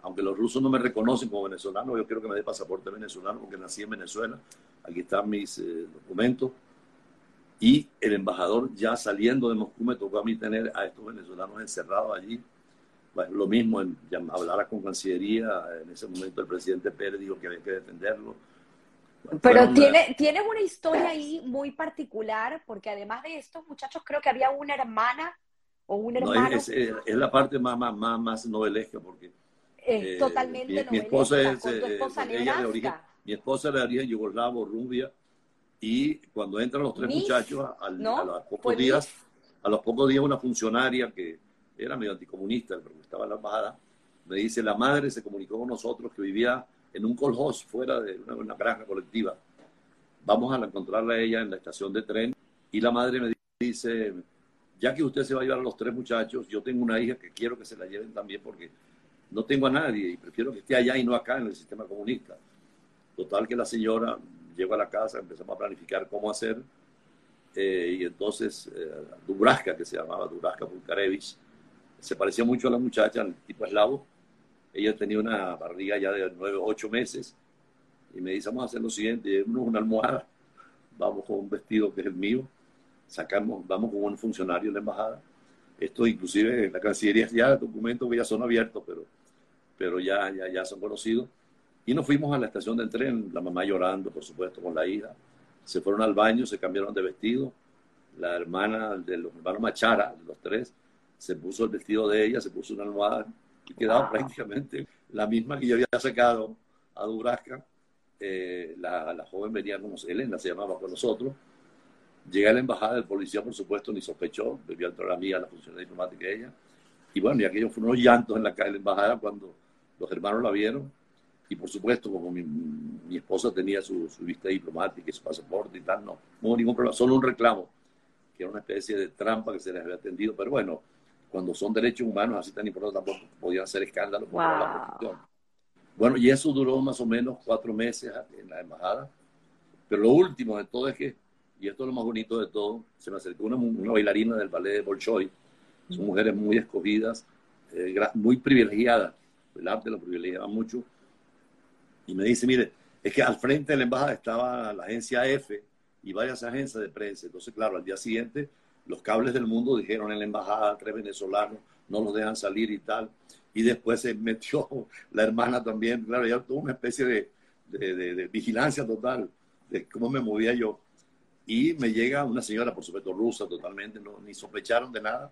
Aunque los rusos no me reconocen como venezolano, yo quiero que me dé pasaporte venezolano porque nací en Venezuela. Aquí están mis eh, documentos. Y el embajador ya saliendo de Moscú me tocó a mí tener a estos venezolanos encerrados allí. Bueno, lo mismo, en, hablar con Cancillería, en ese momento el presidente Pérez dijo que había que defenderlo pero tiene, tienes una historia ahí muy particular, porque además de estos muchachos, creo que había una hermana o un hermano. es, la parte más, más, más, novelesca, porque. Es eh, totalmente mi, esposa es. Eh, ella de origen, mi esposa era de origen yugoslavo, rubia, y cuando entran los tres muchachos, a los pocos días, a los pocos días, una funcionaria que era medio anticomunista, pero estaba en la embajada, me dice: La madre se comunicó con nosotros que vivía en un colhouse fuera de una, granja colectiva. Vamos a encontrarla a ella en la estación de tren y la madre me dice, ya que usted se va a llevar a los tres muchachos, yo tengo una hija que quiero que se la lleven también porque no tengo a nadie y prefiero que esté allá y no acá en el sistema comunista. Total que la señora llegó a la casa, empezamos a planificar cómo hacer eh, y entonces eh, Dubraska, que se llamaba Dubraska Bulkarevich, se parecía mucho a la muchacha, el tipo eslavo, ella tenía una barriga ya de nueve, ocho meses. Y me dice, vamos a hacer lo siguiente, una almohada, vamos con un vestido que es el mío, sacamos, vamos con un funcionario de la embajada. Esto inclusive en la Cancillería ya documentos que ya son abiertos, pero, pero ya, ya, ya son conocidos. Y nos fuimos a la estación del tren, la mamá llorando, por supuesto, con la hija. Se fueron al baño, se cambiaron de vestido. La hermana de los hermanos Machara, los tres, se puso el vestido de ella, se puso una almohada y quedaba prácticamente la misma que yo había sacado a Dubrasca. Eh, la, la, joven venía como Elena, se llamaba con nosotros. Llegué a la embajada, el policía, por supuesto, ni sospechó, debió entrar a mí, a la función diplomática de ella. Y bueno, y aquellos fueron unos llantos en la calle de la embajada cuando los hermanos la vieron. Y por supuesto, como mi, mi esposa tenía su, su, vista diplomática y su pasaporte y tal, no, no hubo ningún problema, solo un reclamo, que era una especie de trampa que se les había atendido. Pero bueno, cuando son derechos humanos así tan importantes, tampoco podían hacer escándalo por la Bueno, y eso duró más o menos cuatro meses en la embajada. Pero lo último de todo es que, y esto es lo más bonito de todo, se me acercó una, una bailarina del ballet de Bolshoi. Son mujeres muy escogidas, eh, muy privilegiadas. El arte lo privilegiaba mucho. Y me dice, mire, es que al frente de la embajada estaba la agencia F y varias agencias de prensa. Entonces, claro, al día siguiente los cables del mundo dijeron en la embajada, tres venezolanos, no los dejan salir y tal. Y después se metió la hermana también, claro, ya tuvo una especie de, de, vigilancia total de cómo me movía yo. Y me llega una señora, por supuesto, rusa totalmente, no, ni sospecharon de nada.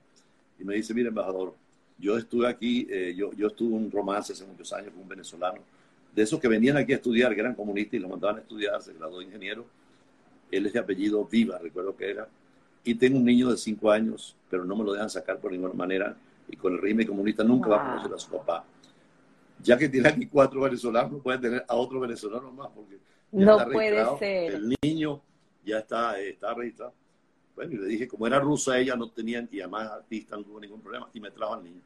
Y me dice, mire, embajador, yo estuve aquí, eh, yo, yo estuve un romance hace muchos años con un venezolano, de esos que venían aquí a estudiar, que eran comunistas y lo mandaban a estudiar, se graduó de ingeniero. Él es de apellido Viva, recuerdo que era y tengo un niño de cinco años, pero no me lo dejan sacar por ninguna manera. Y con el régimen comunista nunca va a conocer a su papá. Ya que tiene aquí cuatro venezolanos, no puede tener a otro venezolano más, porque no puede ser. El niño ya está, está registrado. Bueno, y le dije, como era rusa, ella no tenía, y además artista, no tuvo ningún problema, y me trajo al niño.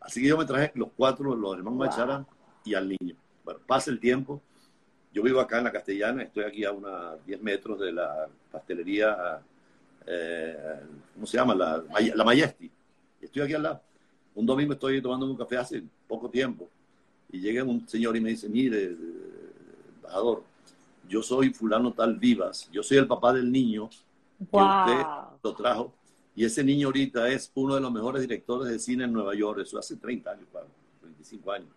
Así que yo me traje los cuatro, los hermanos Machara y al niño. Bueno, pasa el tiempo. Yo vivo acá en la Castellana, estoy aquí a unos 10 metros de la pastelería eh, ¿cómo se llama? La, la Majesty. Estoy aquí al lado. Un domingo estoy tomando un café hace poco tiempo y llega un señor y me dice, mire, embajador, yo soy fulano tal Vivas, yo soy el papá del niño que usted lo trajo y ese niño ahorita es uno de los mejores directores de cine en Nueva York, eso hace 30 años, 25 años.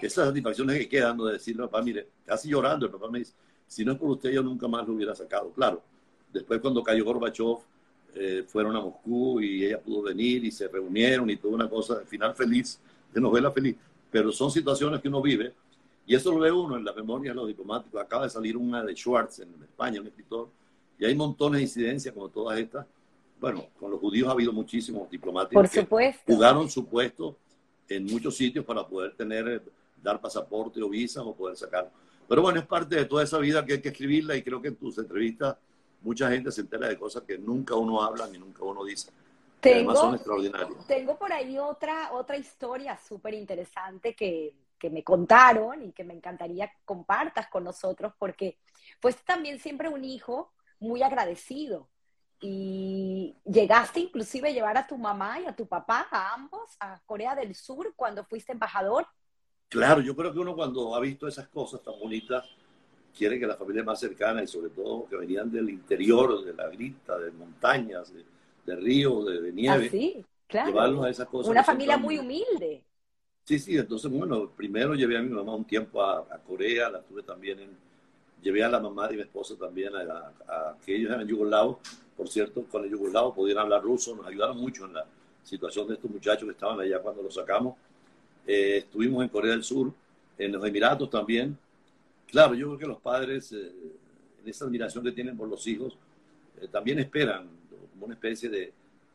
Esas satisfacciones que quedan de decirle, papá, mire, casi llorando, el papá me dice, si no es por usted yo nunca más lo hubiera sacado. Claro, después cuando cayó Gorbachev, eh, fueron a Moscú y ella pudo venir y se reunieron y toda una cosa, de final feliz, de novela feliz. Pero son situaciones que uno vive y eso lo ve uno en la memoria de los diplomáticos. Acaba de salir una de Schwartz en España, un escritor, y hay montones de incidencias como todas estas. Bueno, con los judíos ha habido muchísimos diplomáticos que jugaron su puesto en muchos sitios para poder tener, dar pasaporte o visa o poder sacarlo. Pero bueno, es parte de toda esa vida que hay que escribirla y creo que en tus entrevistas mucha gente se entera de cosas que nunca uno habla ni nunca uno dice. Tengo, además son extraordinarias. Tengo por ahí otra, otra historia súper interesante que, que me contaron y que me encantaría compartas con nosotros porque fuiste también siempre un hijo muy agradecido y llegaste inclusive a llevar a tu mamá y a tu papá, a ambos, a Corea del Sur cuando fuiste embajador. Claro, yo creo que uno cuando ha visto esas cosas tan bonitas, quiere que la familia más cercana y sobre todo que venían del interior, de la grita, de montañas, de, ríos, de, nieve, ah, sí, claro. llevarlos a esas cosas. Una familia muy humilde. Sí, sí, entonces, bueno, primero llevé a mi mamá un tiempo a, Corea, la tuve también en, llevé a la mamá de mi esposa también a, a, que ellos eran yugoslavos, por cierto, con el yugoslavo podían hablar ruso, nos ayudaron mucho en la situación de estos muchachos que estaban allá cuando los sacamos. Eh, estuvimos en Corea del Sur, en los Emiratos también. Claro, yo creo que los padres, eh, en esa admiración que tienen por los hijos, eh, también esperan como una especie de,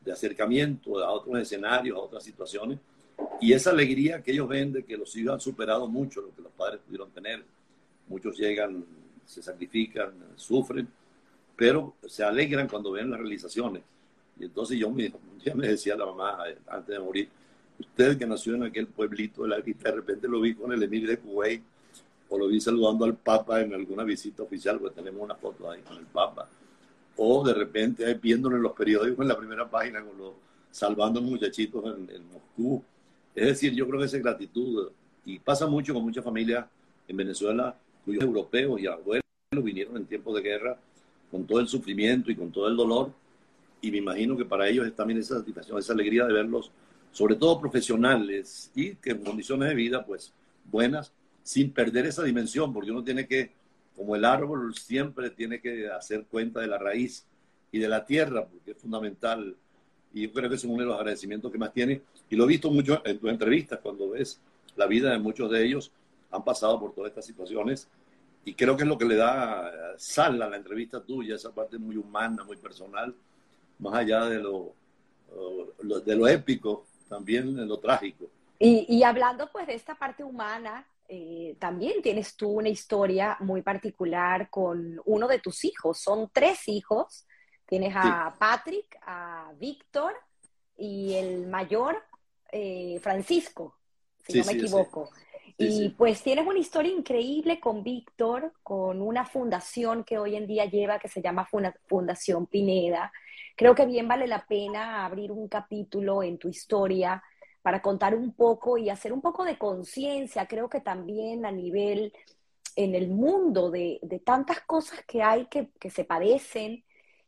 acercamiento a otros escenarios, a otras situaciones y esa alegría que ellos ven de que los hijos han superado mucho lo que los padres pudieron tener. Muchos llegan, se sacrifican, sufren, pero se alegran cuando ven las realizaciones. Y entonces yo me, ya me decía la mamá eh, antes de morir, usted que nació en aquel pueblito de la de repente lo vi con el emir de Kuwait o lo vi saludando al Papa en alguna visita oficial, porque tenemos una foto ahí con el Papa. O de repente viéndolo en los periódicos en la primera página con los salvando a los muchachitos en, en Moscú es decir, yo creo que esa gratitud, y pasa mucho con muchas familias en Venezuela, cuyos europeos y abuelos vinieron en tiempos de guerra con todo el sufrimiento y con todo el dolor, y me imagino que para ellos es también esa satisfacción, esa alegría de verlos, sobre todo profesionales y que en condiciones de vida, pues, buenas, sin perder esa dimensión, porque uno tiene que, como el árbol, siempre tiene que hacer cuenta de la raíz y de la tierra, porque es fundamental y yo creo que es uno de los agradecimientos que más tiene. Y lo he visto mucho en tus entrevistas, cuando ves la vida de muchos de ellos, han pasado por todas estas situaciones. Y creo que es lo que le da sal a la entrevista tuya, esa parte muy humana, muy personal, más allá de lo, de lo épico, también de lo trágico. Y, y hablando pues de esta parte humana, eh, también tienes tú una historia muy particular con uno de tus hijos. Son tres hijos Tienes a Patrick, a Víctor y el mayor, eh, Francisco, si no me equivoco. y pues tienes una historia increíble con Víctor, con una fundación que hoy en día lleva que se llama Fundación Pineda. Creo que bien vale la pena abrir un capítulo en tu historia para contar un poco y hacer un poco de conciencia. Creo que también a nivel en el mundo de, tantas cosas que hay que, que se padecen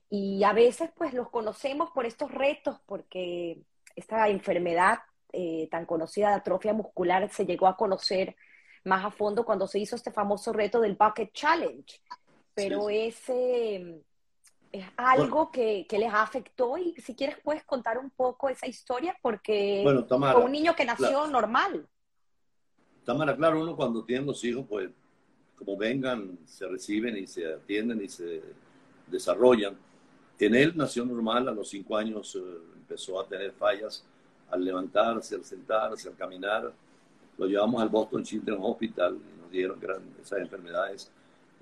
y a veces pues los conocemos por estos retos, porque esta enfermedad eh, tan conocida de atrofia muscular se llegó a conocer más a fondo cuando se hizo este famoso reto del Bucket Challenge. Pero ese es algo que, que, les afectó y si quieres puedes contar un poco esa historia porque fue un niño que nació normal. Tamara, claro, uno cuando tiene los hijos, pues como vengan, se reciben y se atienden y se desarrollan en él nació normal, a los cinco años eh, empezó a tener fallas al levantarse, al sentarse, al caminar. Lo llevamos al Boston Children's Hospital y nos dieron esas enfermedades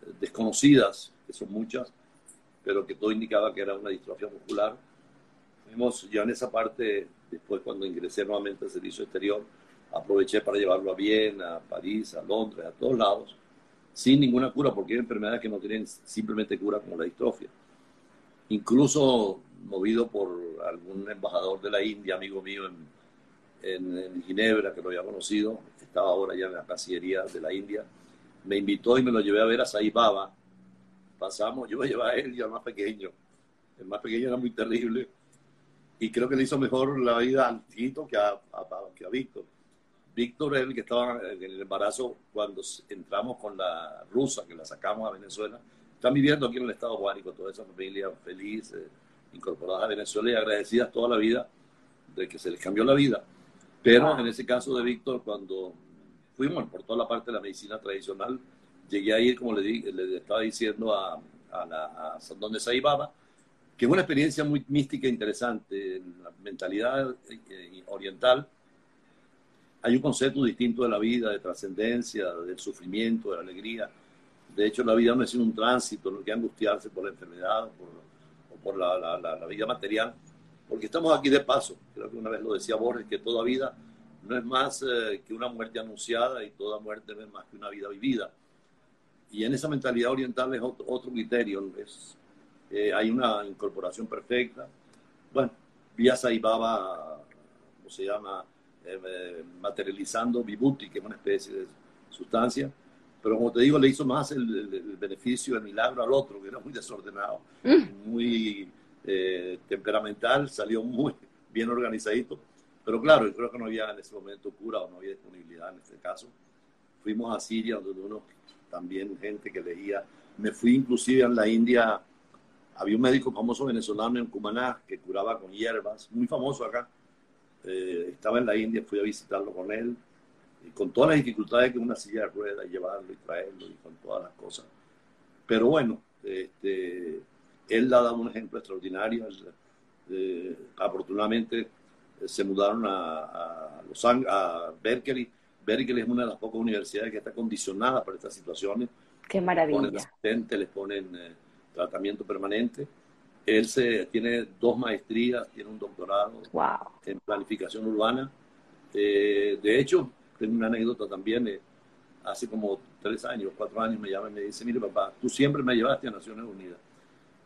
eh, desconocidas, que son muchas, pero que todo indicaba que era una distrofia muscular. Fuimos ya en esa parte, después cuando ingresé nuevamente al servicio exterior, aproveché para llevarlo a Viena, a París, a Londres, a todos lados, sin ninguna cura, porque hay enfermedades que no tienen simplemente cura como la distrofia. Incluso movido por algún embajador de la India, amigo mío en, en, Ginebra, que lo había conocido, estaba ahora ya en la Cancillería de la India, me invitó y me lo llevé a ver a Sai Baba. Pasamos, yo me llevé a él y al más pequeño. El más pequeño era muy terrible y creo que le hizo mejor la vida al Tito que a, que a Víctor. Víctor es el que estaba en el embarazo cuando entramos con la rusa, que la sacamos a Venezuela. Están viviendo aquí en el estado Guárico, toda esa familia feliz, eh, incorporada a Venezuela y agradecidas toda la vida de que se les cambió la vida. Pero en ese caso de Víctor, cuando fuimos por toda la parte de la medicina tradicional, llegué a ir, como le, le estaba diciendo, a, a, la, a donde se iba, que es una experiencia muy mística e interesante. En la mentalidad eh, oriental hay un concepto distinto de la vida, de trascendencia, del sufrimiento, de la alegría. De hecho, la vida no es un tránsito, no hay que angustiarse por la enfermedad o por la, la, vida material, porque estamos aquí de paso. Creo que una vez lo decía Borges, que toda vida no es más eh, que una muerte anunciada y toda muerte no es más que una vida vivida. Y en esa mentalidad oriental es otro, otro criterio, es eh, hay una incorporación perfecta. Bueno, Vía Saibaba, ¿cómo se llama? Eh, eh, materializando vibuti, que es una especie de sustancia, pero como te digo, le hizo más el, beneficio, el milagro al otro, que era muy desordenado, mm. muy temperamental, salió muy bien organizadito, pero claro, yo creo que no había en ese momento cura o no había disponibilidad en este caso. Fuimos a Siria, donde uno también gente que leía, me fui inclusive a la India había un médico famoso venezolano en Cumaná que curaba con hierbas, muy famoso acá. Eh, estaba en la India, fui a visitarlo con él, y con todas las dificultades que una silla de ruedas, llevarlo y traerlo, y con todas las cosas. Pero bueno, este, él ha dado un ejemplo extraordinario. Eh, afortunadamente eh, se mudaron a, a, Los a Berkeley. Berkeley es una de las pocas universidades que está condicionada para estas situaciones. Qué maravilla. Ponen asistentes, les ponen tratamiento permanente. Él se, tiene dos maestrías, tiene un doctorado en planificación urbana. Eh, de hecho, tengo una anécdota también. Eh, hace como tres años, cuatro años me llama y me dice, mire papá, tú siempre me llevaste a Naciones Unidas,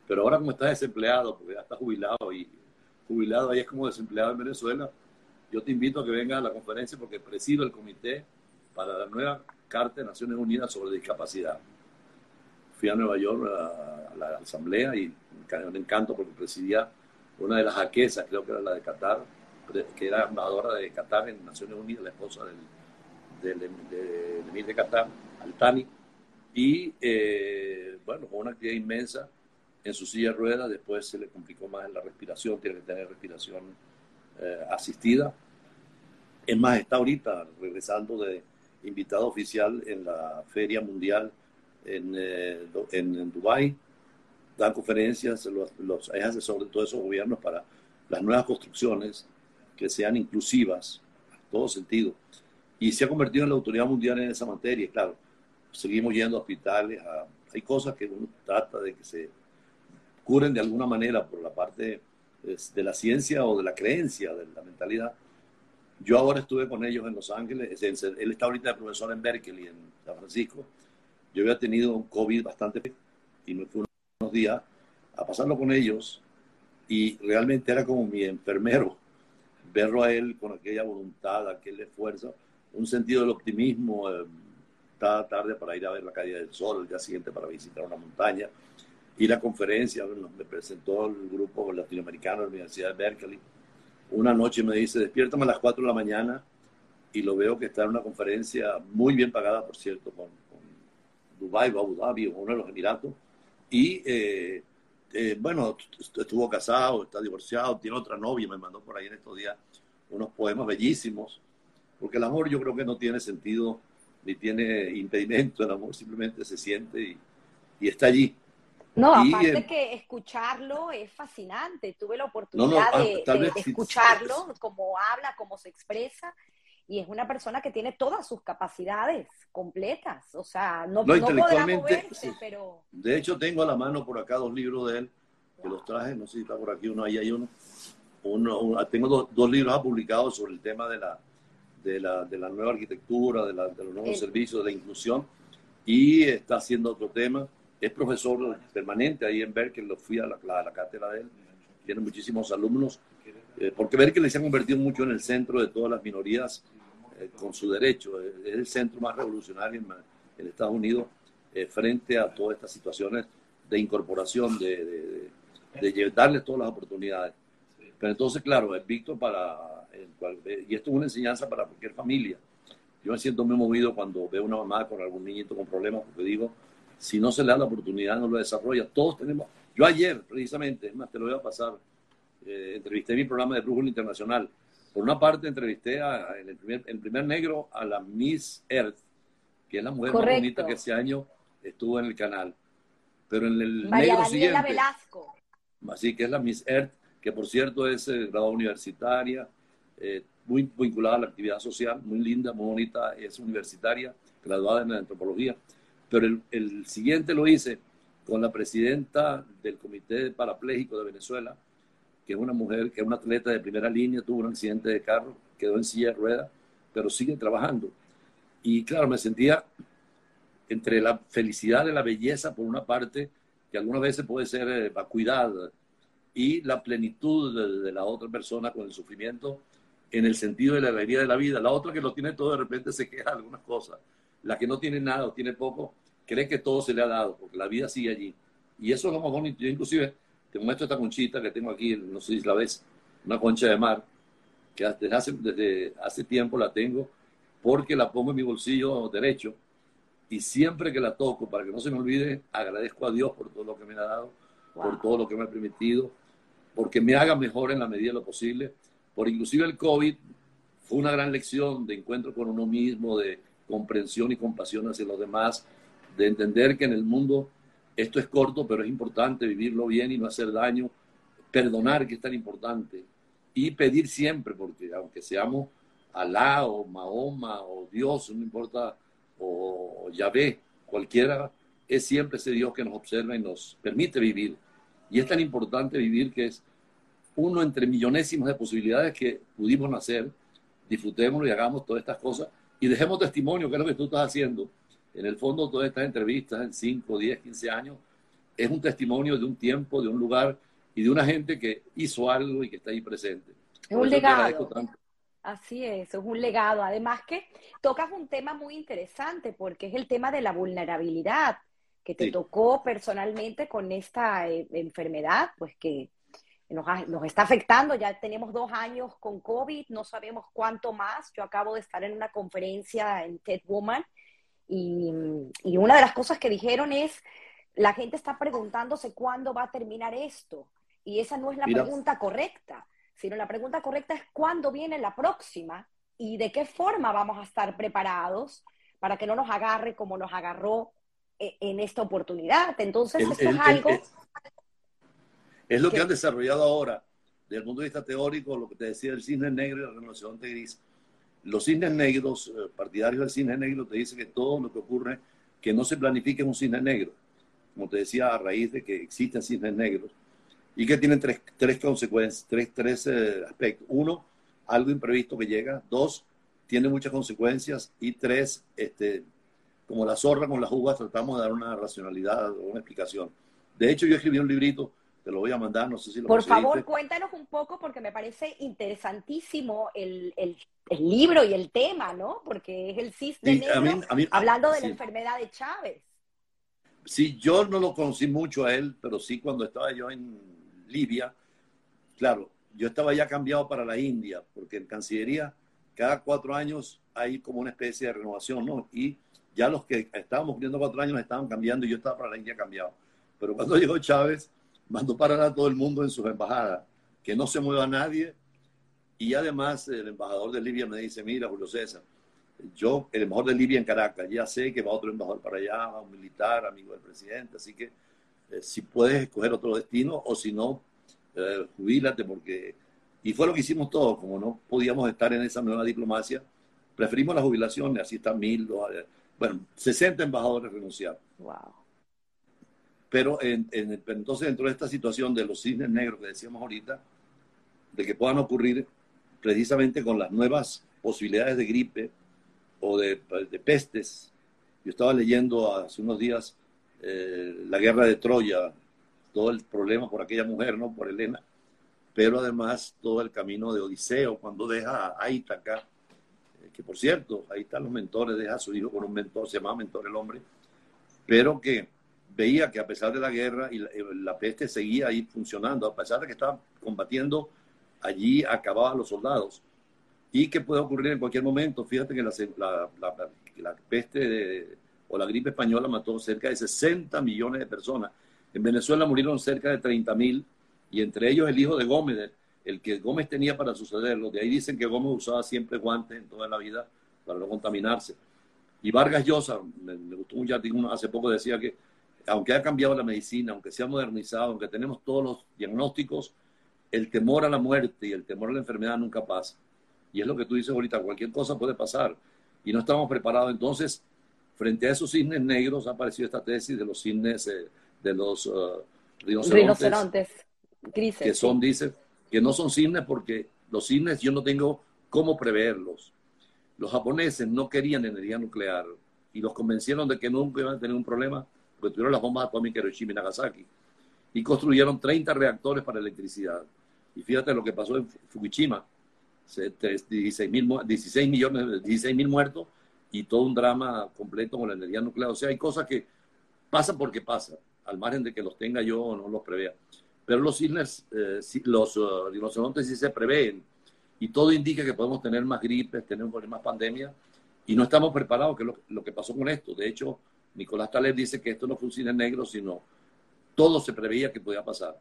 pero ahora como estás desempleado, porque ya estás jubilado y jubilado ahí es como desempleado en Venezuela, yo te invito a que vengas a la conferencia porque presido el comité para la nueva Carta de Naciones Unidas sobre discapacidad. Fui a Nueva York a, la asamblea y me encanto porque presidía una de las jaquesas, creo que era la de Qatar, que era embajadora de Qatar en Naciones Unidas, la esposa del, del, emir de Qatar, Altani, y eh, bueno, con una actividad inmensa en su silla de ruedas, después se le complicó más en la respiración, tiene que tener respiración eh, asistida. Es más, está ahorita regresando de invitado oficial en la Feria Mundial en, eh, en, en Dubái, da conferencias, los, los, es asesor de todos esos gobiernos para las nuevas construcciones que sean inclusivas, en todo sentido. Y se ha convertido en la autoridad mundial en esa materia. Claro, seguimos yendo a hospitales, hay cosas que uno trata de que se curen de alguna manera por la parte de la ciencia o de la creencia, de la mentalidad. Yo ahora estuve con ellos en Los Ángeles, él está ahorita de profesor en Berkeley, en San Francisco, yo había tenido un COVID bastante y me fui unos días a pasarlo con ellos y realmente era como mi enfermero, verlo a él con aquella voluntad, aquel esfuerzo, un sentido del optimismo. Eh, estaba tarde para ir a ver la caída del sol, el día siguiente para visitar una montaña. Y la conferencia, me presentó el grupo latinoamericano de la Universidad de Berkeley. Una noche me dice, despiértame a las 4 de la mañana y lo veo que está en una conferencia muy bien pagada, por cierto, con Dubái o Abu Dhabi o uno de los Emiratos. Y eh, eh, bueno, estuvo casado, está divorciado, tiene otra novia, me mandó por ahí en estos días unos poemas bellísimos, porque el amor yo creo que no tiene sentido ni tiene impedimento, el amor simplemente se siente y, y está allí. No, aparte eh, que escucharlo es fascinante. Tuve la oportunidad ah, de, escucharlo, cómo habla, cómo se expresa, y es una persona que tiene todas sus capacidades completas, o sea, no, no, moverse, pero... De hecho, tengo a la mano por acá dos libros de él, que los traje, no sé si está por aquí uno, ahí hay uno. uno, tengo dos, dos, libros publicados sobre el tema de la, de la, de la nueva arquitectura, de, la, de los nuevos servicios, de la inclusión, y está haciendo otro tema. Es profesor permanente ahí en Berkeley, lo fui a la, a la cátedra de él, tiene muchísimos alumnos, eh, porque que se ha convertido mucho en el centro de todas las minorías eh, con su derecho. Es el centro más revolucionario en, Estados Unidos frente a todas estas situaciones de incorporación, de, de, darles todas las oportunidades. Pero entonces, claro, es Víctor para, y esto es una enseñanza para cualquier familia. Yo me siento muy movido cuando veo una mamá con algún niñito con problemas, porque digo, si no se le da la oportunidad, no lo desarrolla. Todos tenemos, yo ayer, precisamente, es más, te lo voy a pasar, eh, entrevisté mi programa de Brújula Internacional. Por una parte, entrevisté a, en el, primer, primer negro a la Miss Earth, que es la mujer más bonita que ese año estuvo en el canal. Pero en el María negro siguiente. Velasco. Así que es la Miss Earth, que por cierto es eh, graduada universitaria, eh, muy vinculada a la actividad social, muy linda, muy bonita, es universitaria, graduada en antropología. Pero el, siguiente lo hice con la presidenta del Comité Parapléjico de Venezuela, que es una mujer, que es una atleta de primera línea, tuvo un accidente de carro, quedó en silla de ruedas, pero sigue trabajando. Y claro, me sentía entre la felicidad de la belleza, por una parte, que algunas veces puede ser eh, vacuidad, y la plenitud de, la otra persona con el sufrimiento en el sentido de la alegría de la vida. La otra que lo tiene todo de repente se queja de algunas cosas. La que no tiene nada o tiene poco, cree que todo se le ha dado, porque la vida sigue allí. Y eso es lo más bonito. Yo inclusive te muestro esta conchita que tengo aquí, no sé si la ves, una concha de mar, que desde hace, desde hace tiempo la tengo, porque la pongo en mi bolsillo derecho y siempre que la toco, para que no se me olvide, agradezco a Dios por todo lo que me ha dado, por todo lo que me ha permitido, porque me haga mejor en la medida de lo posible. Por inclusive el COVID fue una gran lección de encuentro con uno mismo, de comprensión y compasión hacia los demás, de entender que en el mundo esto es corto, pero es importante vivirlo bien y no hacer daño, perdonar que es tan importante y pedir siempre, porque aunque seamos Alá o Mahoma o Dios, no importa, o Yahvé, cualquiera, es siempre ese Dios que nos observa y nos permite vivir. Y es tan importante vivir que es uno entre millonésimos de posibilidades que pudimos nacer, disfrutémoslo y hagamos todas estas cosas y dejemos testimonio, que es lo que tú estás haciendo en el fondo, todas estas entrevistas en 5, 10, 15 años, es un testimonio de un tiempo, de un lugar y de una gente que hizo algo y que está ahí presente. Es un legado. Así es, es un legado. Además que tocas un tema muy interesante porque es el tema de la vulnerabilidad que te tocó personalmente con esta eh, enfermedad, pues que nos, nos, está afectando. Ya tenemos dos años con COVID, no sabemos cuánto más. Yo acabo de estar en una conferencia en TED Woman y, una de las cosas que dijeron es, la gente está preguntándose cuándo va a terminar esto. Y esa no es la pregunta correcta, sino la pregunta correcta es cuándo viene la próxima y de qué forma vamos a estar preparados para que no nos agarre como nos agarró e, en esta oportunidad. Entonces, esto es algo... es lo que, han desarrollado ahora, desde el punto de vista teórico, lo que te decía el cisne negro y la renovación de gris los cisnes negros, eh, partidarios del cisne negro, te dicen que todo lo que ocurre, que no se planifique un cisne negro, como te decía, a raíz de que existen cisnes negros, y que tienen tres, tres consecuencias, tres, tres eh, aspectos. Uno, algo imprevisto que llega. Dos, tiene muchas consecuencias. Y tres, este, como la zorra con las uvas, tratamos de dar una racionalidad una explicación. De hecho, yo escribí un librito te lo voy a mandar, no sé si lo Por favor, cuéntanos un poco porque me parece interesantísimo el, el, libro y el tema, ¿no? Porque es el cisne negro hablando de la enfermedad de Chávez. Sí, yo no lo conocí mucho a él, pero sí cuando estaba yo en Libia, claro, yo estaba ya cambiado para la India, porque en Cancillería cada cuatro años hay como una especie de renovación, ¿no? Y ya los que estábamos cumpliendo cuatro años estaban cambiando y yo estaba para la India cambiado. Pero cuando llegó Chávez, mandó parar a todo el mundo en sus embajadas, que no se mueva nadie. Y además el embajador de Libia me dice, mira, Julio César, yo, el embajador de Libia en Caracas, ya sé que va otro embajador para allá, un militar, amigo del presidente, así que eh, si puedes escoger otro destino o si no, eh, jubilate porque... Y fue lo que hicimos todos, como no podíamos estar en esa nueva diplomacia, preferimos la jubilación, así están mil, eh, bueno, 60 embajadores renunciaron. Wow. Pero entonces dentro de esta situación de los cisnes negros que decíamos ahorita, de que puedan ocurrir precisamente con las nuevas posibilidades de gripe o de, pestes. Yo estaba leyendo hace unos días eh, la guerra de Troya, todo el problema por aquella mujer, ¿no? Por Elena, pero además todo el camino de Odiseo, cuando deja a Ítaca, eh, que por cierto, ahí están los mentores, deja a su hijo con un mentor, se llama mentor el hombre, pero que veía que a pesar de la guerra y la, peste seguía ahí funcionando, a pesar de que estaban combatiendo, allí acababan los soldados. Y que puede ocurrir en cualquier momento. Fíjate que la, la peste o la gripe española mató cerca de 60 millones de personas. En Venezuela murieron cerca de 30 mil y entre ellos el hijo de Gómez, el que Gómez tenía para sucederlo. De ahí dicen que Gómez usaba siempre guantes en toda la vida para no contaminarse. Y Vargas Llosa, me, gustó un artículo hace poco, decía que aunque ha cambiado la medicina, aunque se ha modernizado, aunque tenemos todos los diagnósticos, el temor a la muerte y el temor a la enfermedad nunca pasa. Y es lo que tú dices ahorita, cualquier cosa puede pasar y no estamos preparados. Entonces, frente a esos cisnes negros ha aparecido esta tesis de los cisnes, eh, de los uh, rinocerontes, grises, que son, dice, que no son cisnes porque los cisnes yo no tengo cómo preverlos. Los japoneses no querían energía nuclear y los convencieron de que nunca iban a tener un problema porque tuvieron las bombas atómicas de Hiroshima y Nagasaki y construyeron 30 reactores para electricidad. Y fíjate lo que pasó en Fukushima, 16 mil 16 millones, 16 mil muertos y todo un drama completo con la energía nuclear. O sea, hay cosas que pasan porque pasan, al margen de que los tenga yo o no los prevea. Pero los cisnes, eh, los uh, sí se prevén y todo indica que podemos tener más gripes, tener más pandemias y no estamos preparados, que es lo, que pasó con esto. De hecho, Nicolás Taleb dice que esto no fue un cine negro, sino todo se preveía que podía pasar.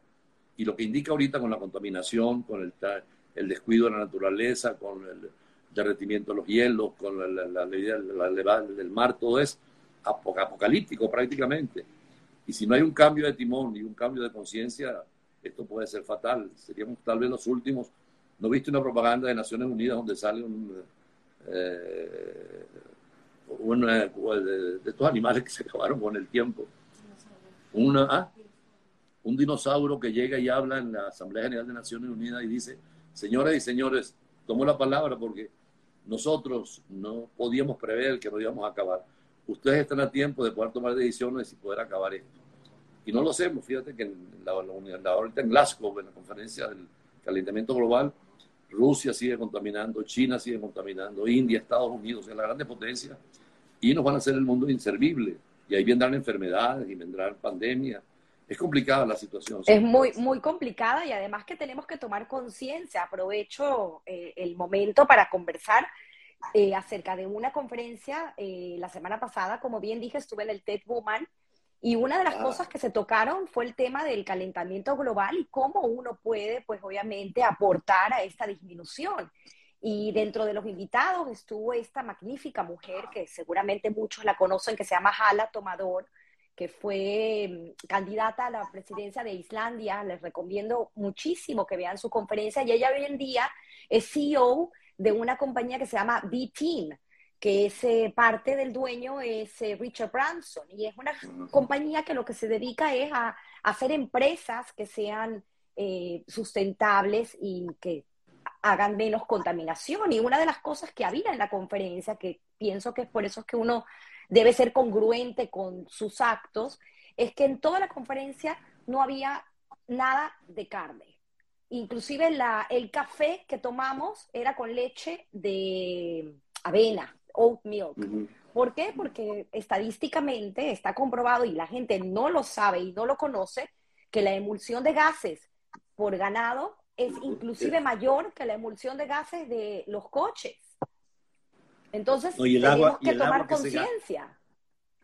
Y lo que indica ahorita con la contaminación, con el, descuido de la naturaleza, con el derretimiento de los hielos, con la, la, del mar, todo es apocalíptico prácticamente. Y si no hay un cambio de timón y un cambio de conciencia, esto puede ser fatal. Seríamos tal vez los últimos ¿No viste una propaganda de Naciones Unidas donde sale un, eh, de, estos animales que se acabaron con el tiempo? Una, ah, un dinosaurio que llega y habla en la Asamblea General de Naciones Unidas y dice, señoras y señores, tomo la palabra porque nosotros no podíamos prever que no íbamos a acabar. Ustedes están a tiempo de poder tomar decisiones y poder acabar esto. Y no lo hacemos. Fíjate que en la, ahorita en Glasgow, en la conferencia del calentamiento global, Rusia sigue contaminando, China sigue contaminando, India, Estados Unidos, en la grande potencia, y nos van a hacer el mundo inservible. Y ahí vendrán enfermedades y vendrán pandemias. Es complicada la situación. Es muy, muy complicada y además que tenemos que tomar conciencia. Aprovecho eh, el momento para conversar eh, acerca de una conferencia eh, la semana pasada. Como bien dije, estuve en el TED Woman y una de las ah. cosas que se tocaron fue el tema del calentamiento global y cómo uno puede, pues obviamente, aportar a esta disminución. Y dentro de los invitados estuvo esta magnífica mujer que seguramente muchos la conocen, que se llama Hala Tomador, que fue mm, candidata a la presidencia de Islandia. Les recomiendo muchísimo que vean su conferencia. Y ella hoy en día es CEO de una compañía que se llama B-Team que ese parte del dueño es eh, Richard Branson y es una compañía que lo que se dedica es a, hacer empresas que sean eh, sustentables y que hagan menos contaminación. Y una de las cosas que había en la conferencia, que pienso que es por eso que uno debe ser congruente con sus actos, es que en toda la conferencia no había nada de carne. Inclusive la, el café que tomamos era con leche de avena oat milk. ¿Por qué? Porque estadísticamente está comprobado y la gente no lo sabe y no lo conoce que la emulsión de gases por ganado es inclusive mayor que la emulsión de gases de los coches. Entonces, tenemos que tomar conciencia.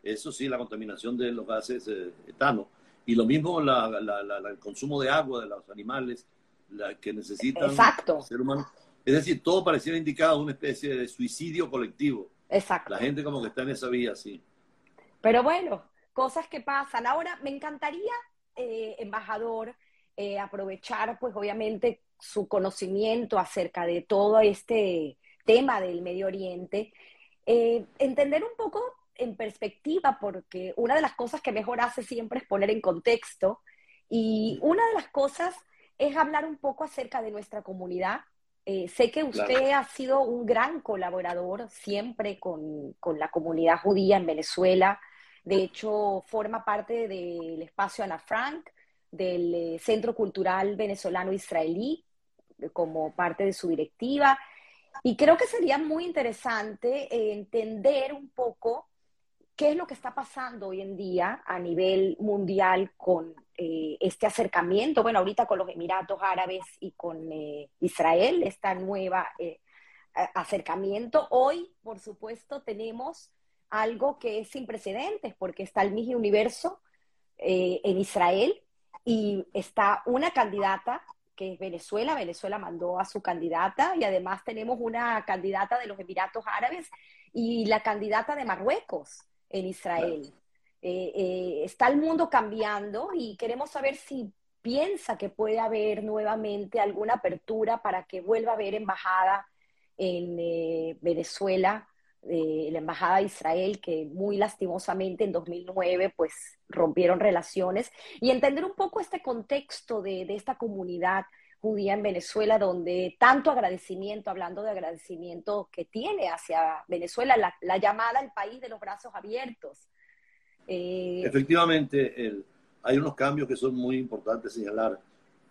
Eso sí, la contaminación de los gases eh, etano. Y lo mismo el consumo de agua de los animales la, que necesitan Exacto. ser humano. Es decir, todo pareciera indicado una especie de suicidio colectivo. Exacto. La gente como que está en esa vía, sí. Pero bueno, cosas que pasan. Ahora, me encantaría, eh, embajador, eh, aprovechar, pues obviamente, su conocimiento acerca de todo este tema del Medio Oriente, eh, entender un poco en perspectiva, porque una de las cosas que mejor hace siempre es poner en contexto, y una de las cosas es hablar un poco acerca de nuestra comunidad, eh, sé que usted ha sido un gran colaborador siempre con, la comunidad judía en Venezuela. De hecho, forma parte del espacio Ana Frank, del eh, Centro Cultural Venezolano Israelí como parte de su directiva. Y creo que sería muy interesante entender un poco qué es lo que está pasando hoy en día a nivel mundial con eh, este acercamiento, bueno, ahorita con los Emiratos Árabes y con eh, Israel, esta nueva eh, acercamiento. Hoy, por supuesto, tenemos algo que es sin precedentes, porque está el mismo universo en Israel y está una candidata que es Venezuela. Venezuela mandó a su candidata y además tenemos una candidata de los Emiratos Árabes y la candidata de Marruecos en Israel. Eh, eh, está el mundo cambiando y queremos saber si piensa que puede haber nuevamente alguna apertura para que vuelva a haber embajada en eh, Venezuela, la embajada de Israel, que muy lastimosamente en 2009 pues rompieron relaciones, y entender un poco este contexto de, esta comunidad judía en Venezuela, donde tanto agradecimiento, hablando de agradecimiento que tiene hacia Venezuela, la, la llamada el país de los brazos abiertos, eh, Efectivamente, hay unos cambios que son muy importantes señalar.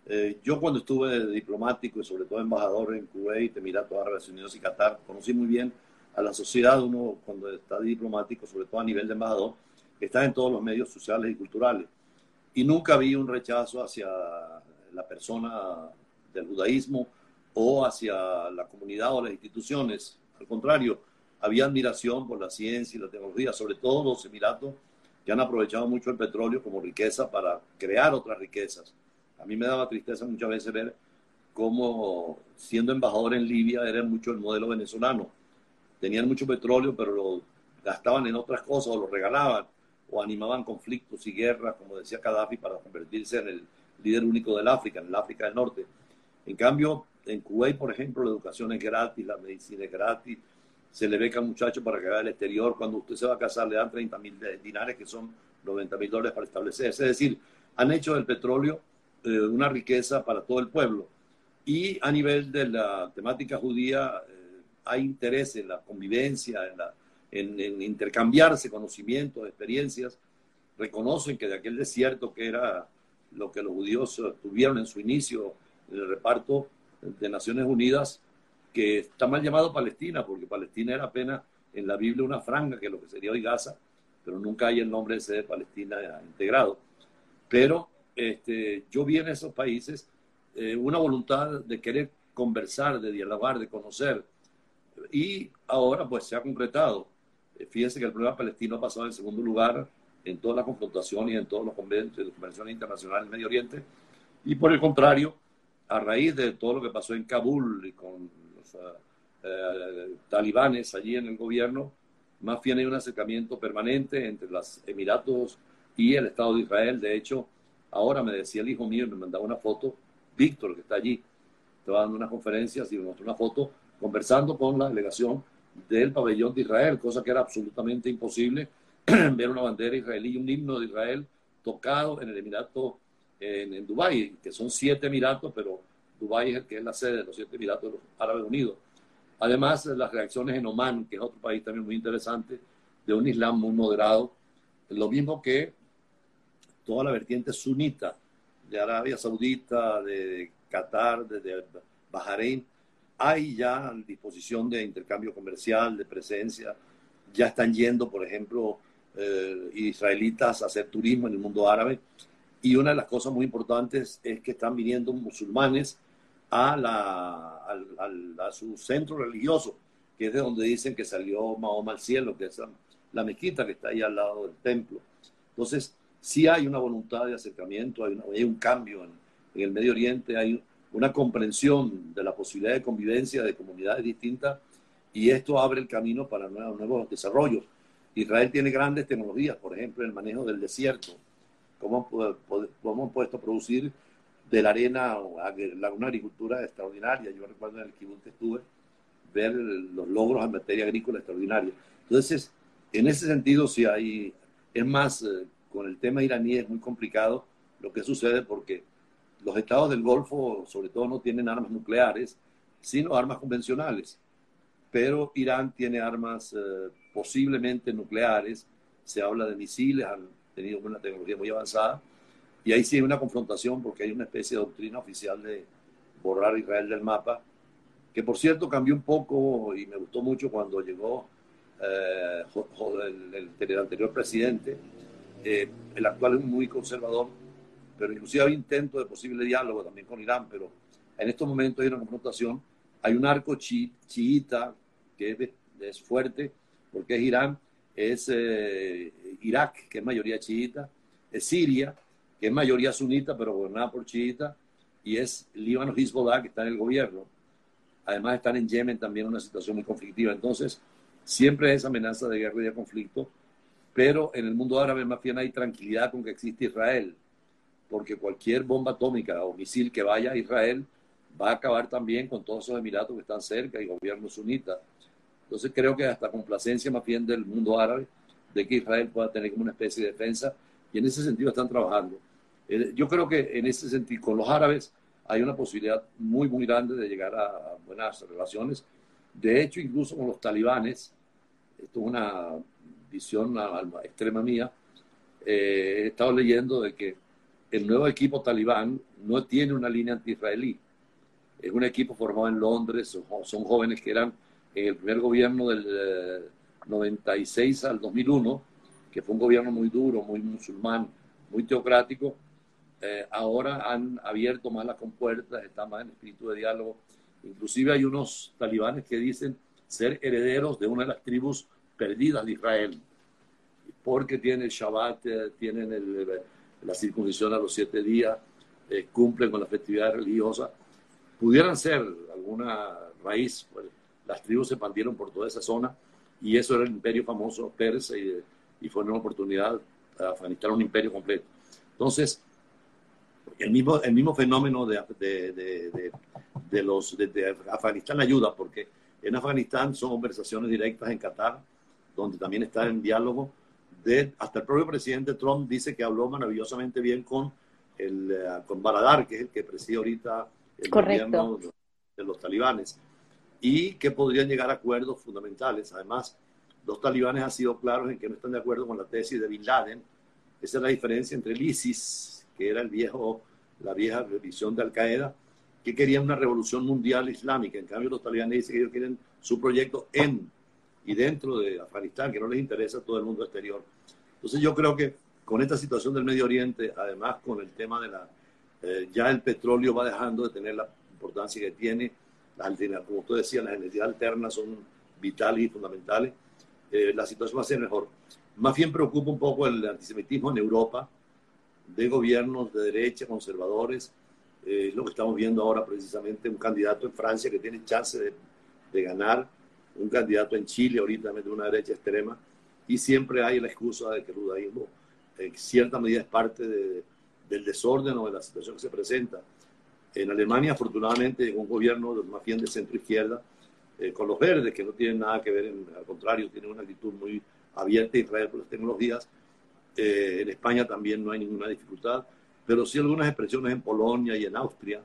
Eh, yo cuando estuve diplomático y sobre todo embajador en Kuwait, Emiratos Árabes Unidos y Qatar, conocí muy bien a la sociedad, uno cuando está diplomático, sobre todo a nivel de embajador, está en todos los medios sociales y culturales. Y nunca vi un rechazo hacia la persona del judaísmo o hacia la comunidad o las instituciones. Al contrario, había admiración por la ciencia y la tecnología, sobre todo los Emiratos que han aprovechado mucho el petróleo como riqueza para crear otras riquezas. A mí me daba tristeza muchas veces ver cómo siendo embajador en Libia era mucho el modelo venezolano. Tenían mucho petróleo, pero lo gastaban en otras cosas o lo regalaban o animaban conflictos y guerras, como decía Gaddafi, para convertirse en el líder único del África, en el África del Norte. En cambio, en Kuwait, por ejemplo, la educación es gratis, la medicina es gratis, se le beca a un muchacho para que vaya al exterior. Cuando usted se va a casar, le dan 30 mil dinares, que son 90 mil dólares para establecerse. Es decir, han hecho del petróleo eh, una riqueza para todo el pueblo. Y a nivel de la temática judía, eh, hay interés en la convivencia, en, la, en, intercambiarse conocimientos, experiencias. Reconocen que de aquel desierto que era lo que los judíos tuvieron en su inicio, en el reparto de Naciones Unidas, que está mal llamado Palestina, porque Palestina era apenas en la Biblia una franja, que es lo que sería hoy Gaza, pero nunca hay el nombre ese de Palestina integrado. Pero este, yo vi en esos países eh, una voluntad de querer conversar, de dialogar, de conocer, y ahora pues se ha concretado. Eh, fíjense que el problema palestino ha pasado en segundo lugar en todas las confrontaciones y en todos los convenios convenciones internacionales en Medio Oriente, y por el contrario, a raíz de todo lo que pasó en Kabul y con eh, talibanes allí en el gobierno, más bien hay un acercamiento permanente entre los Emiratos y el Estado de Israel. De hecho, ahora me decía el hijo mío, me mandaba una foto, Víctor, que está allí, estaba dando unas conferencias y me mostró una foto conversando con la delegación del pabellón de Israel, cosa que era absolutamente imposible ver una bandera israelí y un himno de Israel tocado en el Emirato, en, en Dubái, que son siete Emiratos, pero Dubái es el que es la sede de los siete Emiratos de los Árabes Unidos. Además, las reacciones en Oman, que es otro país también muy interesante, de un Islam muy moderado, lo mismo que toda la vertiente sunita de Arabia Saudita, de Qatar, de, Bahrein, hay ya disposición de intercambio comercial, de presencia, ya están yendo, por ejemplo, eh, israelitas a hacer turismo en el mundo árabe. Y una de las cosas muy importantes es que están viniendo musulmanes a, la, a, su centro religioso, que es de donde dicen que salió Mahoma al cielo, que es la, mezquita que está ahí al lado del templo. Entonces, sí hay una voluntad de acercamiento, hay, hay un cambio en, el Medio Oriente, hay una comprensión de la posibilidad de convivencia de comunidades distintas y esto abre el camino para nuevos, nuevos desarrollos. Israel tiene grandes tecnologías, por ejemplo, el manejo del desierto, cómo, cómo han puesto a producir de la arena, una agricultura extraordinaria. Yo recuerdo en el Kibun que estuve, ver los logros en materia agrícola extraordinaria. Entonces, en ese sentido, sí hay, es más, eh, con el tema iraní es muy complicado lo que sucede porque los estados del Golfo, sobre todo, no tienen armas nucleares, sino armas convencionales. Pero Irán tiene armas eh, posiblemente nucleares, se habla de misiles, tenido una tecnología muy avanzada, Y ahí sí hay una confrontación porque hay una especie de doctrina oficial de borrar Israel del mapa, que por cierto cambió un poco y me gustó mucho cuando llegó eh, el, anterior presidente. Eh, el actual es muy conservador, pero inclusive hay intento de posible diálogo también con Irán, pero en estos momentos hay una confrontación. Hay un arco chiita que es, fuerte, porque es Irán, es eh, Irak, que es mayoría chiita, es Siria, que es mayoría sunita, pero gobernada por chiita, y es Líbano Hezbollah, que está en el gobierno. Además están en Yemen también una situación muy conflictiva. Entonces, siempre es amenaza de guerra y de conflicto, pero en el mundo árabe más bien hay tranquilidad con que existe Israel, porque cualquier bomba atómica o misil que vaya a Israel va a acabar también con todos esos emiratos que están cerca y gobierno sunita. Entonces creo que hasta complacencia más bien del mundo árabe de que Israel pueda tener como una especie de defensa y en ese sentido están trabajando. Eh, yo creo que en ese sentido con los árabes hay una posibilidad muy, muy grande de llegar a buenas relaciones. De hecho, incluso con los talibanes, esto es una visión extrema mía, eh, he estado leyendo de que el nuevo equipo talibán no tiene una línea anti-israelí. Es un equipo formado en Londres, son, jóvenes que eran en el primer gobierno del 96 eh, al 2001, que fue un gobierno muy duro, muy musulmán, muy teocrático, eh, ahora han abierto más las compuertas, están más en espíritu de diálogo. Inclusive hay unos talibanes que dicen ser herederos de una de las tribus perdidas de Israel, porque tienen el Shabbat, eh, tienen la circuncisión a los siete días, eh, cumplen con la festividad religiosa. Pudieran ser alguna raíz, pues, las tribus se expandieron por toda esa zona y eso era el imperio famoso persa y, y fue una oportunidad a Afganistán un imperio completo. Entonces, el mismo, el mismo fenómeno de, de, de, los, de, Afganistán ayuda, porque en Afganistán son conversaciones directas en Qatar, donde también está en diálogo. De, hasta el propio presidente Trump dice que habló maravillosamente bien con, el, eh, con Baradar, que es el que preside ahorita el gobierno de los talibanes, y que podrían llegar a acuerdos fundamentales. Además, los talibanes han sido claros en que no están de acuerdo con la tesis de Bin Laden. Esa es la diferencia entre el ISIS, que era el viejo la vieja visión de Al Qaeda, que querían una revolución mundial islámica. En cambio, los talibanes dicen que ellos quieren su proyecto en y dentro de Afganistán, que no les interesa todo el mundo exterior. Entonces yo creo que con esta situación del Medio Oriente, además con el tema de la... Eh, ya el petróleo va dejando de tener la importancia que tiene, como usted decía, las energías alternas son vitales y fundamentales, eh, la situación va a ser mejor. Más bien preocupa un poco el antisemitismo en Europa, de gobiernos de derecha, conservadores. Eh, lo que estamos viendo ahora precisamente, un candidato en Francia que tiene chance de, ganar, un candidato en Chile ahorita de una derecha extrema, y siempre hay la excusa de que el judaísmo en cierta medida es parte del desorden o de la situación que se presenta. En Alemania, afortunadamente, un gobierno más bien de centro izquierda, eh, con los verdes, que no tienen nada que ver, al contrario, tienen una actitud muy abierta a Israel por las tecnologías, eh, en España también no hay ninguna dificultad, pero sí algunas expresiones en Polonia y en Austria,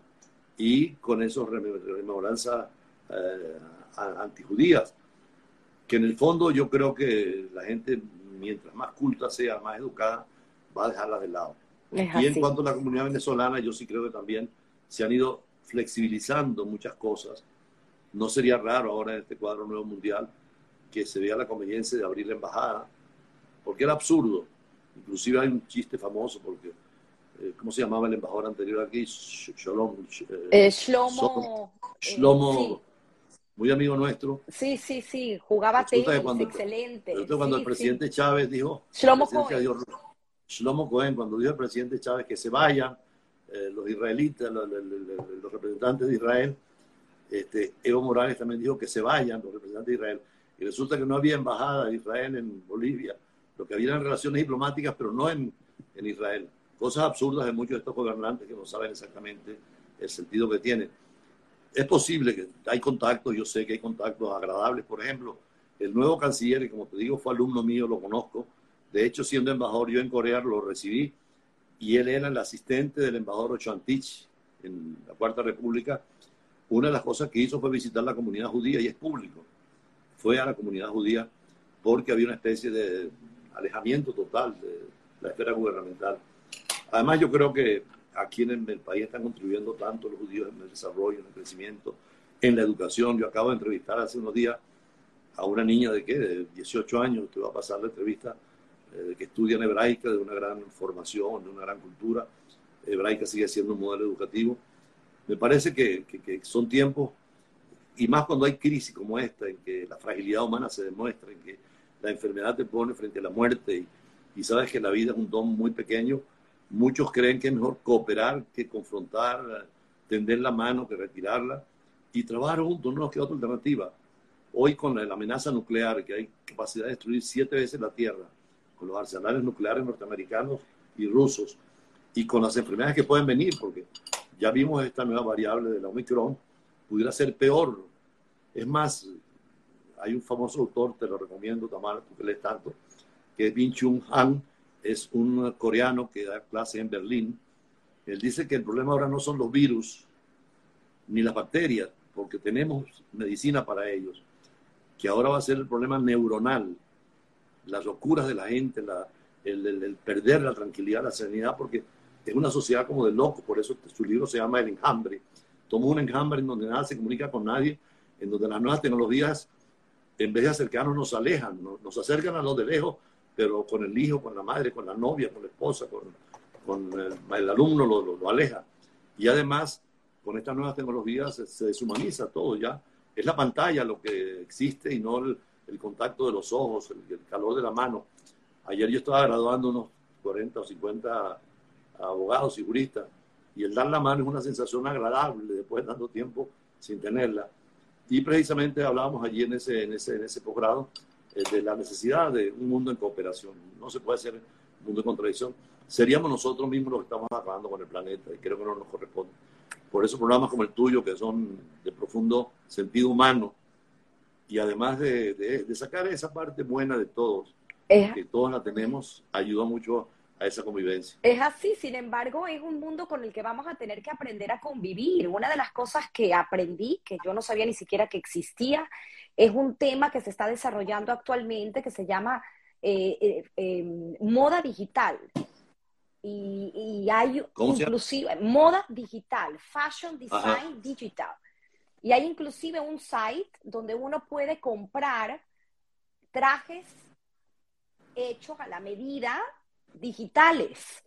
y con esos rememoranzas eh, antijudías, que en el fondo yo creo que la gente, mientras más culta sea, más educada, va a dejarla de lado. Y en cuanto a la comunidad venezolana, yo sí creo que también se han ido flexibilizando muchas cosas. No sería raro ahora en este cuadro nuevo mundial que se vea la conveniencia de abrir la embajada, porque era absurdo Inclusive hay un chiste famoso porque, eh, ¿cómo se llamaba el embajador anterior aquí? Shalom. Eh, eh, Shlomo. Shlomo, muy amigo nuestro. Sí, sí, sí, jugaba tenis, excelente. cuando el presidente Chávez dijo... Shlomo Cohen. Shlomo Cohen, cuando dijo el presidente Chávez que se vayan los israelitas, los, representantes de Israel, este, Evo Morales también dijo que se vayan los representantes de Israel. Y resulta que no había embajada de Israel en Bolivia lo que había eran relaciones diplomáticas, pero no en, en Israel. Cosas absurdas de muchos de estos gobernantes que no saben exactamente el sentido que tiene. Es posible que hay contactos, yo sé que hay contactos agradables. Por ejemplo, el nuevo canciller, como te digo fue alumno mío, lo conozco. De hecho, siendo embajador yo en Corea lo recibí y él era el asistente del embajador Ochantich en la Cuarta República. Una de las cosas que hizo fue visitar la comunidad judía y es público. Fue a la comunidad judía porque había una especie de alejamiento total de la esfera gubernamental. Además, yo creo que aquí en el, país están contribuyendo tanto los judíos en el desarrollo, en el crecimiento, en la educación. Yo acabo de entrevistar hace unos días a una niña de qué, de 18 años, que va a pasar la entrevista, eh, que estudia en hebraica, de una gran formación, de una gran cultura. Hebraica sigue siendo un modelo educativo. Me parece que, son tiempos, y más cuando hay crisis como esta, en que la fragilidad humana se demuestra, en que la enfermedad te pone frente a la muerte y, y sabes que la vida es un don muy pequeño, muchos creen que es mejor cooperar que confrontar, tender la mano que retirarla y trabajar juntos, no nos queda otra alternativa. Hoy con la amenaza nuclear, que hay capacidad de destruir siete veces la Tierra, con los arsenales nucleares norteamericanos y rusos, y con las enfermedades que pueden venir, porque ya vimos esta nueva variable de la Omicron, pudiera ser peor. Es más, hay un famoso autor, te lo recomiendo, Tamara, porque lees tanto, que es Bin Chung Han, es un coreano que da clase en Berlín. Él dice que el problema ahora no son los virus ni las bacterias, porque tenemos medicina para ellos, que ahora va a ser el problema neuronal, las locuras de la gente, el, perder la tranquilidad, la serenidad, porque es una sociedad como de locos, por eso su libro se llama El enjambre. Toma un enjambre en donde nada se comunica con nadie, en donde las nuevas tecnologías, en vez de acercarnos, nos alejan, nos, acercan a los de lejos, pero con el hijo, con la madre, con la novia, con la esposa, con, con el, alumno lo, lo, aleja. Y además, con estas nuevas tecnologías se, deshumaniza todo ya. Es la pantalla lo que existe y no el, contacto de los ojos, el, calor de la mano. Ayer yo estaba graduando unos 40 o 50 abogados y juristas y el dar la mano es una sensación agradable después de tanto tiempo sin tenerla. Y precisamente hablábamos allí en ese, en ese, en ese posgrado eh, de la necesidad de un mundo en cooperación. No se puede hacer un mundo en contradicción. Seríamos nosotros mismos los que estamos acabando con el planeta y creo que no nos corresponde. Por eso programas como el tuyo, que son de profundo sentido humano, y además de, de, sacar esa parte buena de todos, que todos la tenemos, ayuda mucho a esa convivencia. Es así, sin embargo, es un mundo con el que vamos a tener que aprender a convivir. Una de las cosas que aprendí, que yo no sabía ni siquiera que existía, es un tema que se está desarrollando actualmente que se llama eh, eh, em, moda digital. Y, hay inclusive moda digital, fashion design digital. Y hay inclusive un site donde uno puede comprar trajes hechos a la medida digitales.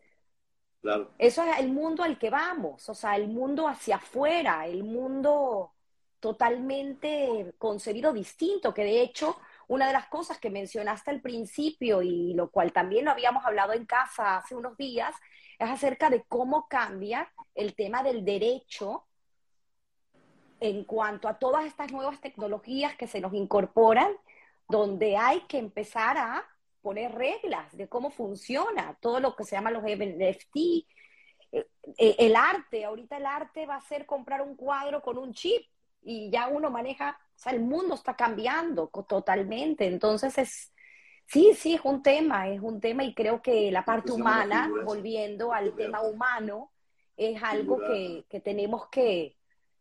Claro. Eso es el mundo al que vamos, o sea, el mundo hacia afuera, el mundo totalmente concebido distinto, que de hecho una de las cosas que mencionaste al principio y lo cual también lo habíamos hablado en casa hace unos días, es acerca de cómo cambia el tema del derecho en cuanto a todas estas nuevas tecnologías que se nos incorporan, donde hay que empezar a poner reglas de cómo funciona todo lo que se llama los NFT, eh, eh, el arte, ahorita el arte va a ser comprar un cuadro con un chip y ya uno maneja, o sea, el mundo está cambiando totalmente, entonces es, sí, sí, es un tema, es un tema y creo que la parte humana, volviendo al tema humano, es algo que, que tenemos que,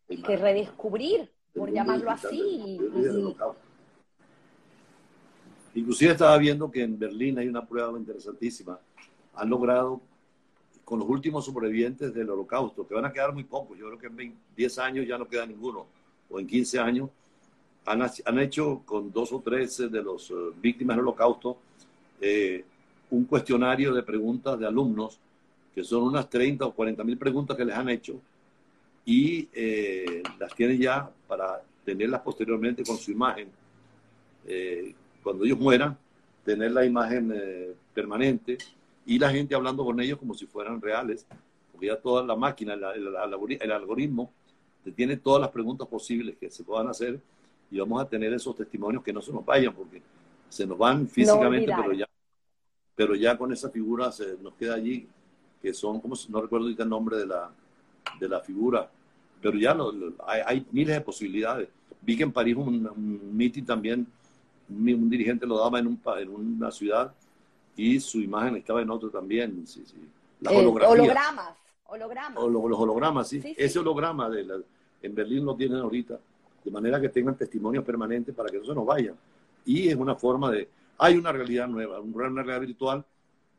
que redescubrir, por llamarlo así. Inclusive estaba viendo que en Berlín hay una prueba interesantísima. Han logrado, con los últimos sobrevivientes del holocausto, que van a quedar muy pocos, yo creo que en 10 años ya no queda ninguno, o en 15 años, han, han hecho con dos o tres de los eh, víctimas del holocausto eh, un cuestionario de preguntas de alumnos, que son unas 30 o 40 mil preguntas que les han hecho, y eh, las tienen ya para tenerlas posteriormente con su imagen. cuando ellos mueran, tener la imagen permanente y la gente hablando con ellos como si fueran reales, porque ya toda la máquina, el algoritmo, tiene todas las preguntas posibles que se puedan hacer y vamos a tener esos testimonios que no se nos vayan porque se nos van físicamente, pero ya pero ya con esa figura se nos queda allí que son como no recuerdo ahorita el nombre de la de la figura, pero ya hay, miles de posibilidades. Vi que en París un, un meeting también un, dirigente lo daba en, un, en una ciudad y su imagen estaba en otro también. Sí, sí. Eh, hologramas. Hologramas. O, los hologramas, sí. Ese holograma de la, en Berlín lo tienen ahorita, de manera que tengan testimonios permanentes para que no se nos vayan. Y es una forma de... Hay una realidad nueva, una realidad virtual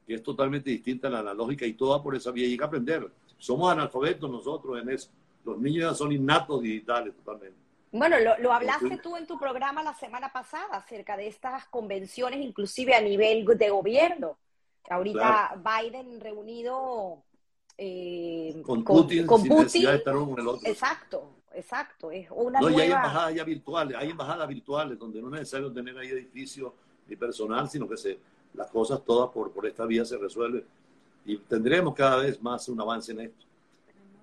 que es totalmente distinta a la analógica y toda por esa vía. Y hay que aprender. Somos analfabetos nosotros en eso. Los niños ya son innatos digitales totalmente. Bueno, lo, hablaste tú en tu programa la semana pasada acerca de estas convenciones, inclusive a nivel de gobierno. Ahorita Biden reunido eh, con, Putin, con Putin. Exacto, exacto. Es una no, y hay embajadas ya virtuales, hay embajadas virtuales donde no es necesario tener ahí edificio ni personal, sino que se, las cosas todas por, por esta vía se resuelven. Y tendremos cada vez más un avance en esto.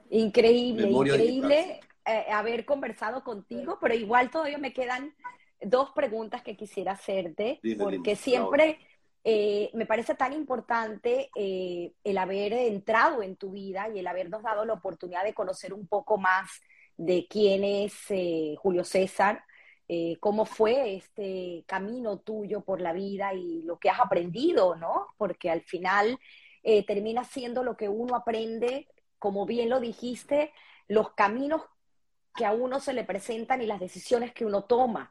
Increíble, increíble eh, haber conversado contigo, pero igual todavía me quedan dos preguntas que quisiera hacerte, porque siempre eh, me parece tan importante eh, el haber entrado en tu vida y el habernos dado la oportunidad de conocer un poco más de quién es Julio César, cómo fue este camino tuyo por la vida y lo que has aprendido, ¿no? Porque al final termina siendo lo que uno aprende, como bien lo dijiste, los caminos que a uno se le presentan y las decisiones que uno toma.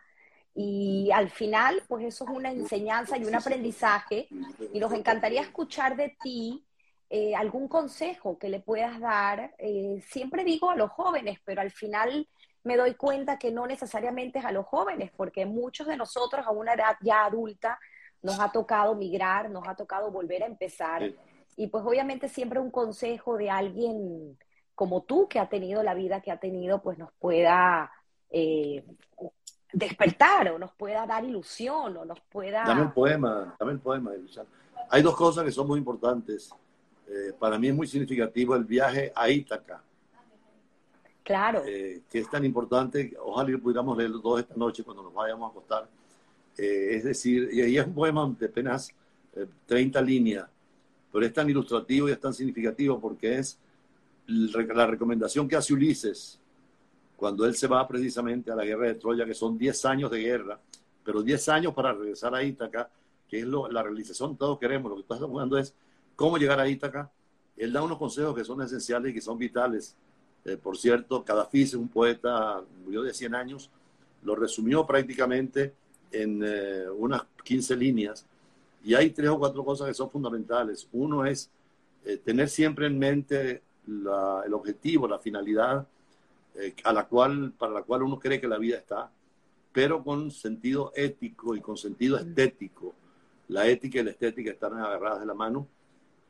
Y al final, pues eso es una enseñanza y un aprendizaje. Y nos encantaría escuchar de ti eh, algún consejo que le puedas dar. Eh, siempre digo a los jóvenes, pero al final me doy cuenta que no necesariamente es a los jóvenes, porque muchos de nosotros a una edad ya adulta nos ha tocado migrar, nos ha tocado volver a empezar. Y pues obviamente siempre un consejo de alguien como tú que ha tenido la vida que ha tenido, pues nos pueda eh, despertar o nos pueda dar ilusión o nos pueda... Dame un poema, dame el poema. Hay dos cosas que son muy importantes. Eh, para mí es muy significativo el viaje a Ítaca. Claro. Eh, que es tan importante, ojalá que pudiéramos leerlo todos esta noche cuando nos vayamos a acostar. es decir, y ahí es un poema de apenas 30 líneas, pero es tan ilustrativo y es tan significativo porque es la recomendación que hace Ulises cuando él se va precisamente a la guerra de Troya, que son 10 años de guerra, pero 10 años para regresar a Ítaca, que es la realización que todos queremos, lo que estás hablando es cómo llegar a Ítaca. Él da unos consejos que son esenciales y que son vitales. Eh, por cierto, Cadafis es un poeta, murió de 100 años, lo resumió prácticamente en eh, unas 15 líneas. Y hay tres o cuatro cosas que son fundamentales. Uno es eh, tener siempre en mente el objetivo, la finalidad eh, a la cual, para la cual uno cree que la vida está, pero con sentido ético y con sentido estético. La ética y la estética están agarradas de la mano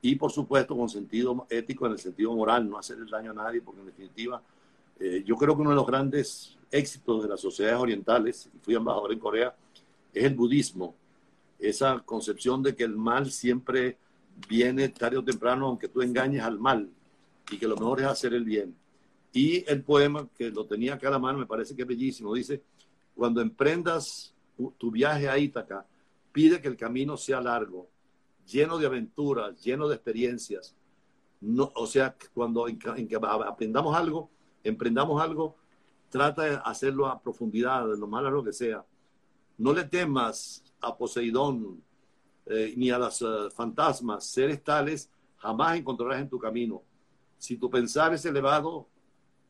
y por supuesto con sentido ético en el sentido moral, no hacer el daño a nadie, porque en definitiva eh, yo creo que uno de los grandes éxitos de las sociedades orientales, y fui embajador en Corea, es el budismo, esa concepción de que el mal siempre viene tarde o temprano, aunque tú engañes al mal, y que lo mejor es hacer el bien. Y el poema, que lo tenía acá a la mano, me parece que es bellísimo, dice, cuando emprendas tu viaje a Ítaca, pide que el camino sea largo, lleno de aventuras, lleno de experiencias. No, o sea, cuando en, que aprendamos algo, emprendamos algo, trata de hacerlo a profundidad, de lo malo lo que sea. No le temas a Poseidón eh, ni a los eh, fantasmas, seres tales jamás encontrarás en tu camino si tu pensar es elevado,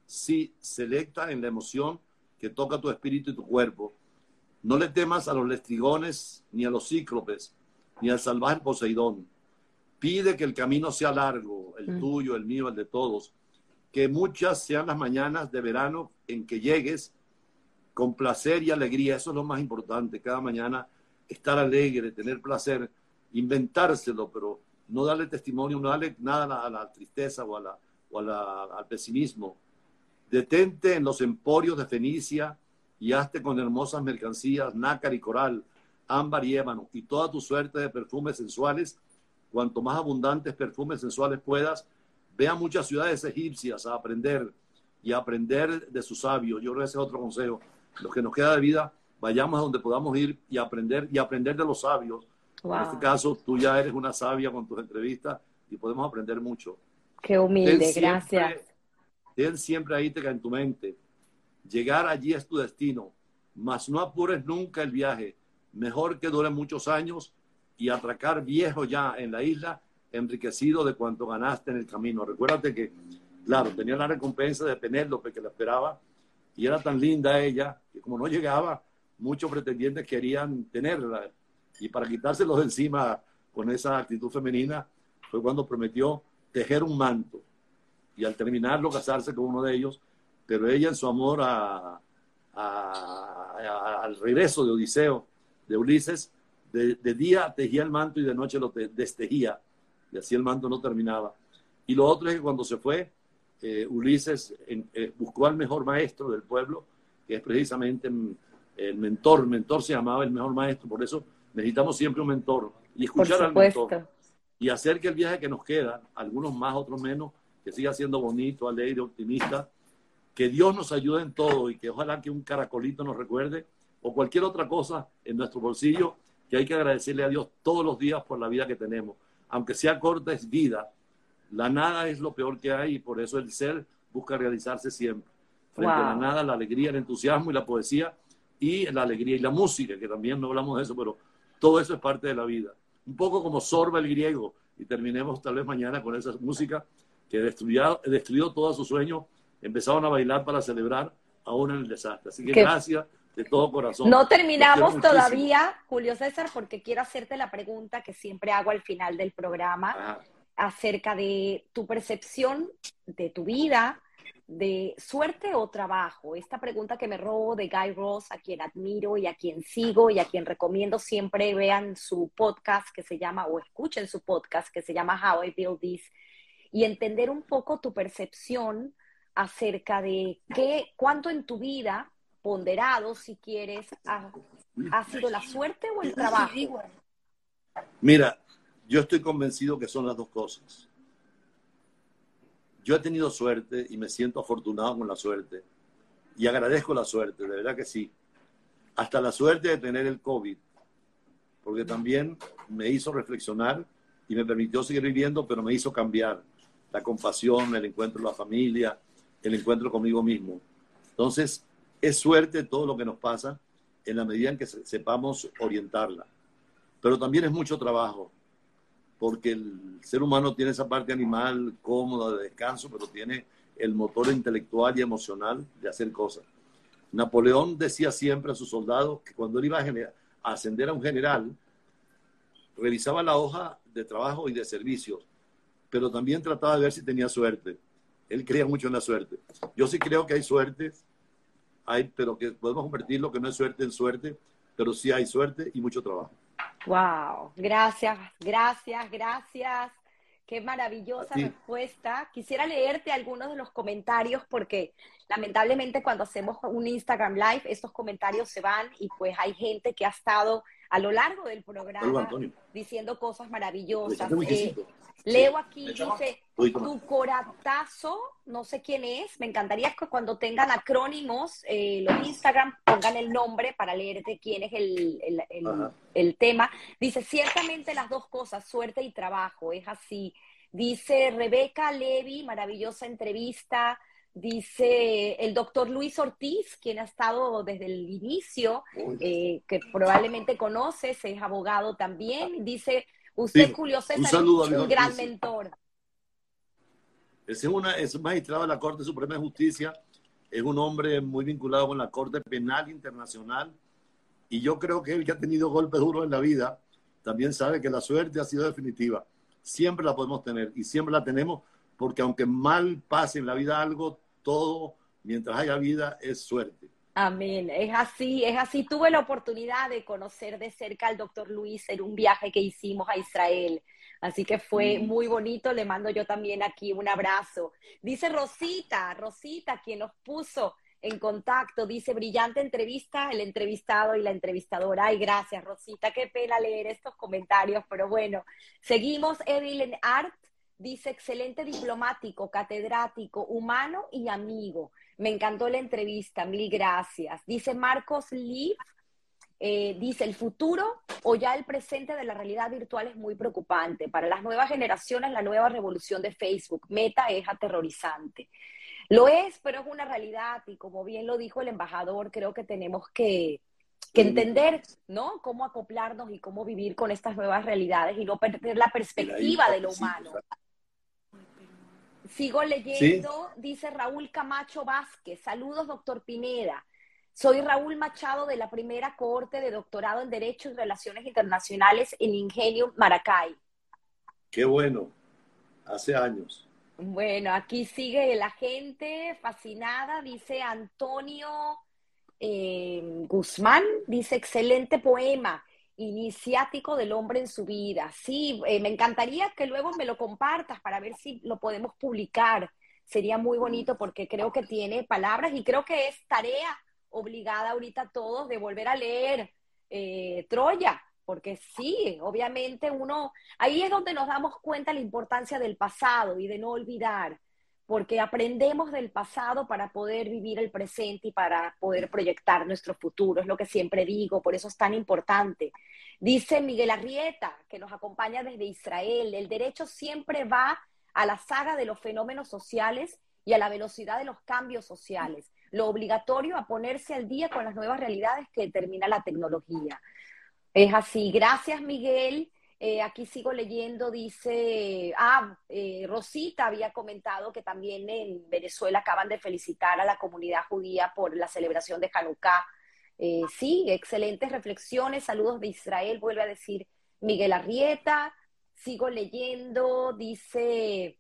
si selecta en la emoción que toca tu espíritu y tu cuerpo. No le temas a los lestrigones, ni a los cíclopes, ni al salvaje Poseidón. Pide que el camino sea largo, el mm. tuyo, el mío, el de todos. Que muchas sean las mañanas de verano en que llegues con placer y alegría. Eso es lo más importante. Cada mañana estar alegre, tener placer, inventárselo, pero no darle testimonio, no darle nada a la, tristeza o, a la, o al pesimismo. Detente en los emporios de Fenicia y hazte con hermosas mercancías, nácar y coral, ámbar y ébano, y toda tu suerte de perfumes sensuales. Cuanto más abundantes perfumes sensuales puedas, ve a muchas ciudades egipcias a aprender y a aprender de sus sabios. Yo creo que ese es otro consejo. Lo que nos queda de vida, vayamos a donde podamos ir y aprender y aprender de los sabios en este caso, tú ya eres una sabia con tus entrevistas y podemos aprender mucho. Qué humilde, gracias. Ten siempre ahí en tu mente. Llegar allí es tu destino, mas no apures nunca el viaje. Mejor que dure muchos años y atracar viejo ya en la isla, enriquecido de cuanto ganaste en el camino. Recuérdate que, claro, tenía la recompensa de Penélope que la esperaba y era tan linda ella que como no llegaba, muchos pretendientes querían tenerla. Y para quitárselos de encima con esa actitud femenina fue cuando prometió tejer un manto. Y al terminarlo casarse con uno de ellos, pero ella en su amor a, al regreso de Odiseo, de Ulises, de, día tejía el manto y de noche lo destejía, y así el manto no terminaba. Y lo otro es que cuando se fue, eh, Ulises eh, buscó al mejor maestro del pueblo, que es precisamente el mentor. mentor se llamaba el mejor maestro, por eso necesitamos siempre un mentor y escuchar al mentor. Y hacer que el viaje que nos queda, algunos más, otros menos, que siga siendo bonito, alegre, optimista, que Dios nos ayude en todo y que ojalá que un caracolito nos recuerde o cualquier otra cosa en nuestro bolsillo que hay que agradecerle a Dios todos los días por la vida que tenemos. Aunque sea corta, es vida. La nada es lo peor que hay y por eso el ser busca realizarse siempre. Frente a la nada, la alegría, el entusiasmo y la poesía y la alegría y la música, que también no hablamos de eso, pero todo eso es parte de la vida. Un poco como sorba el griego y terminemos tal vez mañana con esa música que destruyó, destruyó todos sus sueños, empezaron a bailar para celebrar aún en el desastre. Así que gracias de todo corazón. No terminamos todavía, Julio César, porque quiero hacerte la pregunta que siempre hago al final del programa acerca de tu percepción de tu vida, de suerte o trabajo. Esta pregunta que me robo de Guy Ross, a quien admiro y a quien sigo y a quien recomiendo siempre vean su podcast que se llama, o escuchen su podcast que se llama How I Build This, y entender un poco tu percepción acerca de qué, cuánto en tu vida ponderado, si quieres, ha, sido la suerte o el trabajo? Mira, yo estoy convencido que son las dos cosas. Yo he tenido suerte y me siento afortunado con la suerte. Y agradezco la suerte, de verdad que sí. Hasta la suerte de tener el COVID, porque también me hizo reflexionar y me permitió seguir viviendo, pero me hizo cambiar la compasión, el encuentro con la familia, el encuentro conmigo mismo. Entonces, es suerte todo lo que nos pasa en la medida en que sepamos orientarla. Pero también es mucho trabajo, porque el ser humano tiene esa parte animal cómoda de descanso, pero tiene el motor intelectual y emocional de hacer cosas. Napoleón decía siempre a sus soldados que cuando él iba a, ascender a un general, revisaba la hoja de trabajo y de servicios, pero también trataba de ver si tenía suerte. Él creía mucho en la suerte. Yo sí creo que hay suerte hay, pero que podemos convertir lo que no es suerte en suerte, pero sí hay suerte y mucho trabajo. Wow, gracias, gracias, gracias. Qué maravillosa respuesta. Quisiera leerte algunos de los comentarios porque lamentablemente cuando hacemos un Instagram Live, estos comentarios se van y pues hay gente que ha estado a lo largo del programa diciendo cosas maravillosas. Eh, leo aquí, dice, tu coratazo, no sé quién es, me encantaría que cuando tengan acrónimos, eh, los Instagram pongan el nombre para leerte quién es el, el, el tema. Dice, ciertamente las dos cosas, suerte y trabajo, es así. Dice Rebeca Levi, maravillosa entrevista. Dice el doctor Luis Ortiz, quien ha estado desde el inicio, eh, que probablemente conoces, es abogado también. Dice, usted, Julio César, un, un gran mentor. Es, una, es magistrado de la Corte Suprema de Justicia, es un hombre muy vinculado con la Corte Penal Internacional y yo creo que él que ha tenido golpes duros en la vida, también sabe que la suerte ha sido definitiva. Siempre la podemos tener y siempre la tenemos porque aunque mal pase en la vida algo, todo, mientras haya vida, es suerte. Amén, es así, es así. Tuve la oportunidad de conocer de cerca al doctor Luis en un viaje que hicimos a Israel. Así que fue mm. muy bonito. Le mando yo también aquí un abrazo. Dice Rosita, Rosita, quien nos puso en contacto, dice brillante entrevista, el entrevistado y la entrevistadora. Ay, gracias, Rosita. Qué pena leer estos comentarios, pero bueno, seguimos. Evelyn Art Dice, excelente diplomático, catedrático, humano y amigo. Me encantó la entrevista, mil gracias. Dice Marcos Liv, eh, dice, el futuro o ya el presente de la realidad virtual es muy preocupante. Para las nuevas generaciones, la nueva revolución de Facebook, Meta, es aterrorizante. Lo es, pero es una realidad y como bien lo dijo el embajador, creo que tenemos que, que entender, ¿no? Cómo acoplarnos y cómo vivir con estas nuevas realidades y no perder la perspectiva de lo humano. Sigo leyendo, dice Raúl Camacho Vázquez. Saludos, doctor Pineda. Soy Raúl Machado de la primera cohorte de doctorado en Derecho y Relaciones Internacionales en Ingenio Maracay. Qué bueno, hace años. Bueno, aquí sigue la gente fascinada, dice Antonio eh, Guzmán, dice excelente poema, iniciático del hombre en su vida. Sí, eh, me encantaría que luego me lo compartas para ver si lo podemos publicar. Sería muy bonito porque creo que tiene palabras y creo que es tarea obligada ahorita a todos de volver a leer eh, Troya, porque sí, obviamente uno, ahí es donde nos damos cuenta la importancia del pasado y de no olvidar, porque aprendemos del pasado para poder vivir el presente y para poder proyectar nuestro futuro, es lo que siempre digo, por eso es tan importante. Dice Miguel Arrieta, que nos acompaña desde Israel, el derecho siempre va a la saga de los fenómenos sociales y a la velocidad de los cambios sociales lo obligatorio a ponerse al día con las nuevas realidades que determina la tecnología. Es así. Gracias, Miguel. Eh, aquí sigo leyendo, dice, ah, eh, Rosita había comentado que también en Venezuela acaban de felicitar a la comunidad judía por la celebración de Hanukkah. Eh, sí, excelentes reflexiones, saludos de Israel, vuelve a decir Miguel Arrieta. Sigo leyendo, dice,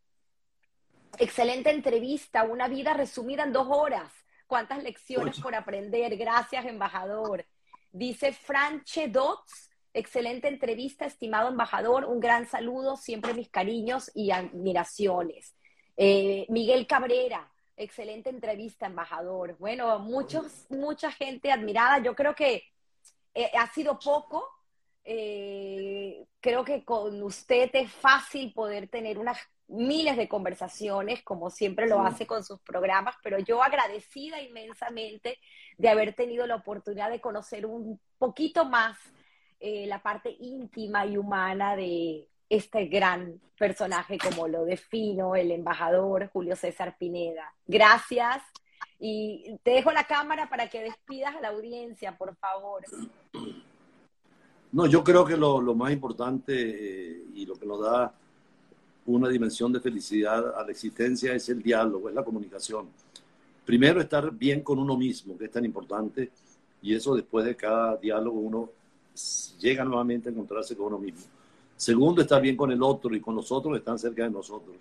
excelente entrevista, una vida resumida en dos horas cuántas lecciones por aprender. Gracias, embajador. Dice Franche Dots, excelente entrevista, estimado embajador. Un gran saludo, siempre mis cariños y admiraciones. Eh, Miguel Cabrera, excelente entrevista, embajador. Bueno, muchos, mucha gente admirada. Yo creo que eh, ha sido poco. Eh, creo que con usted es fácil poder tener unas miles de conversaciones, como siempre lo hace con sus programas, pero yo agradecida inmensamente de haber tenido la oportunidad de conocer un poquito más eh, la parte íntima y humana de este gran personaje, como lo defino el embajador Julio César Pineda. Gracias. Y te dejo la cámara para que despidas a la audiencia, por favor. No, yo creo que lo, más importante eh, y lo que nos da una dimensión de felicidad a la existencia es el diálogo, es la comunicación. Primero, estar bien con uno mismo, que es tan importante, y eso después de cada diálogo uno llega nuevamente a encontrarse con uno mismo. Segundo, estar bien con el otro y con los otros que están cerca de nosotros.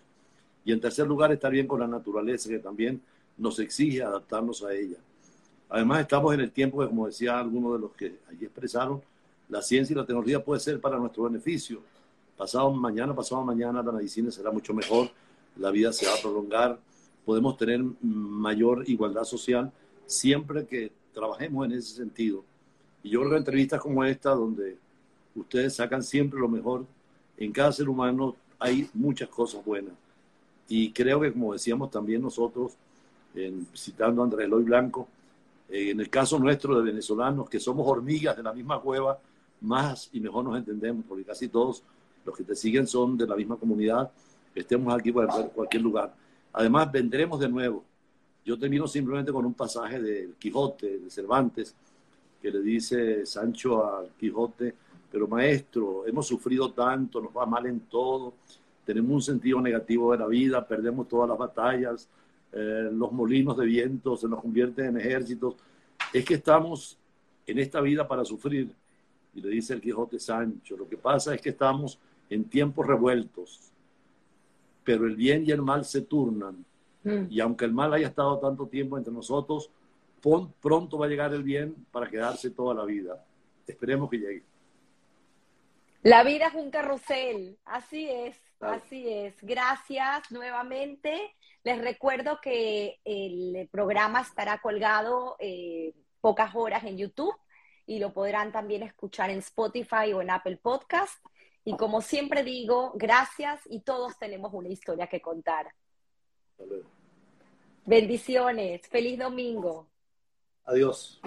Y en tercer lugar, estar bien con la naturaleza, que también nos exige adaptarnos a ella. Además, estamos en el tiempo que, como decía alguno de los que allí expresaron, la ciencia y la tecnología puede ser para nuestro beneficio pasado mañana, pasado mañana la medicina será mucho mejor, la vida se va a prolongar, podemos tener mayor igualdad social siempre que trabajemos en ese sentido. Y yo creo que entrevistas como esta, donde ustedes sacan siempre lo mejor, en cada ser humano hay muchas cosas buenas. Y creo que, como decíamos también nosotros, en, citando a Andrés Eloy Blanco, eh, en el caso nuestro de venezolanos, que somos hormigas de la misma cueva, más y mejor nos entendemos, porque casi todos los que te siguen son de la misma comunidad, estemos aquí en cualquier lugar. Además, vendremos de nuevo. Yo termino simplemente con un pasaje del Quijote, de Cervantes, que le dice Sancho al Quijote, pero maestro, hemos sufrido tanto, nos va mal en todo, tenemos un sentido negativo de la vida, perdemos todas las batallas, eh, los molinos de viento se nos convierten en ejércitos. Es que estamos en esta vida para sufrir. Y le dice el Quijote Sancho, lo que pasa es que estamos en tiempos revueltos, pero el bien y el mal se turnan. Mm. Y aunque el mal haya estado tanto tiempo entre nosotros, pronto va a llegar el bien para quedarse toda la vida. Esperemos que llegue. La vida es un carrusel, así es, así es. Gracias nuevamente. Les recuerdo que el programa estará colgado eh, pocas horas en YouTube y lo podrán también escuchar en Spotify o en Apple Podcast. Y como siempre digo, gracias y todos tenemos una historia que contar. Bendiciones. Feliz domingo. Adiós.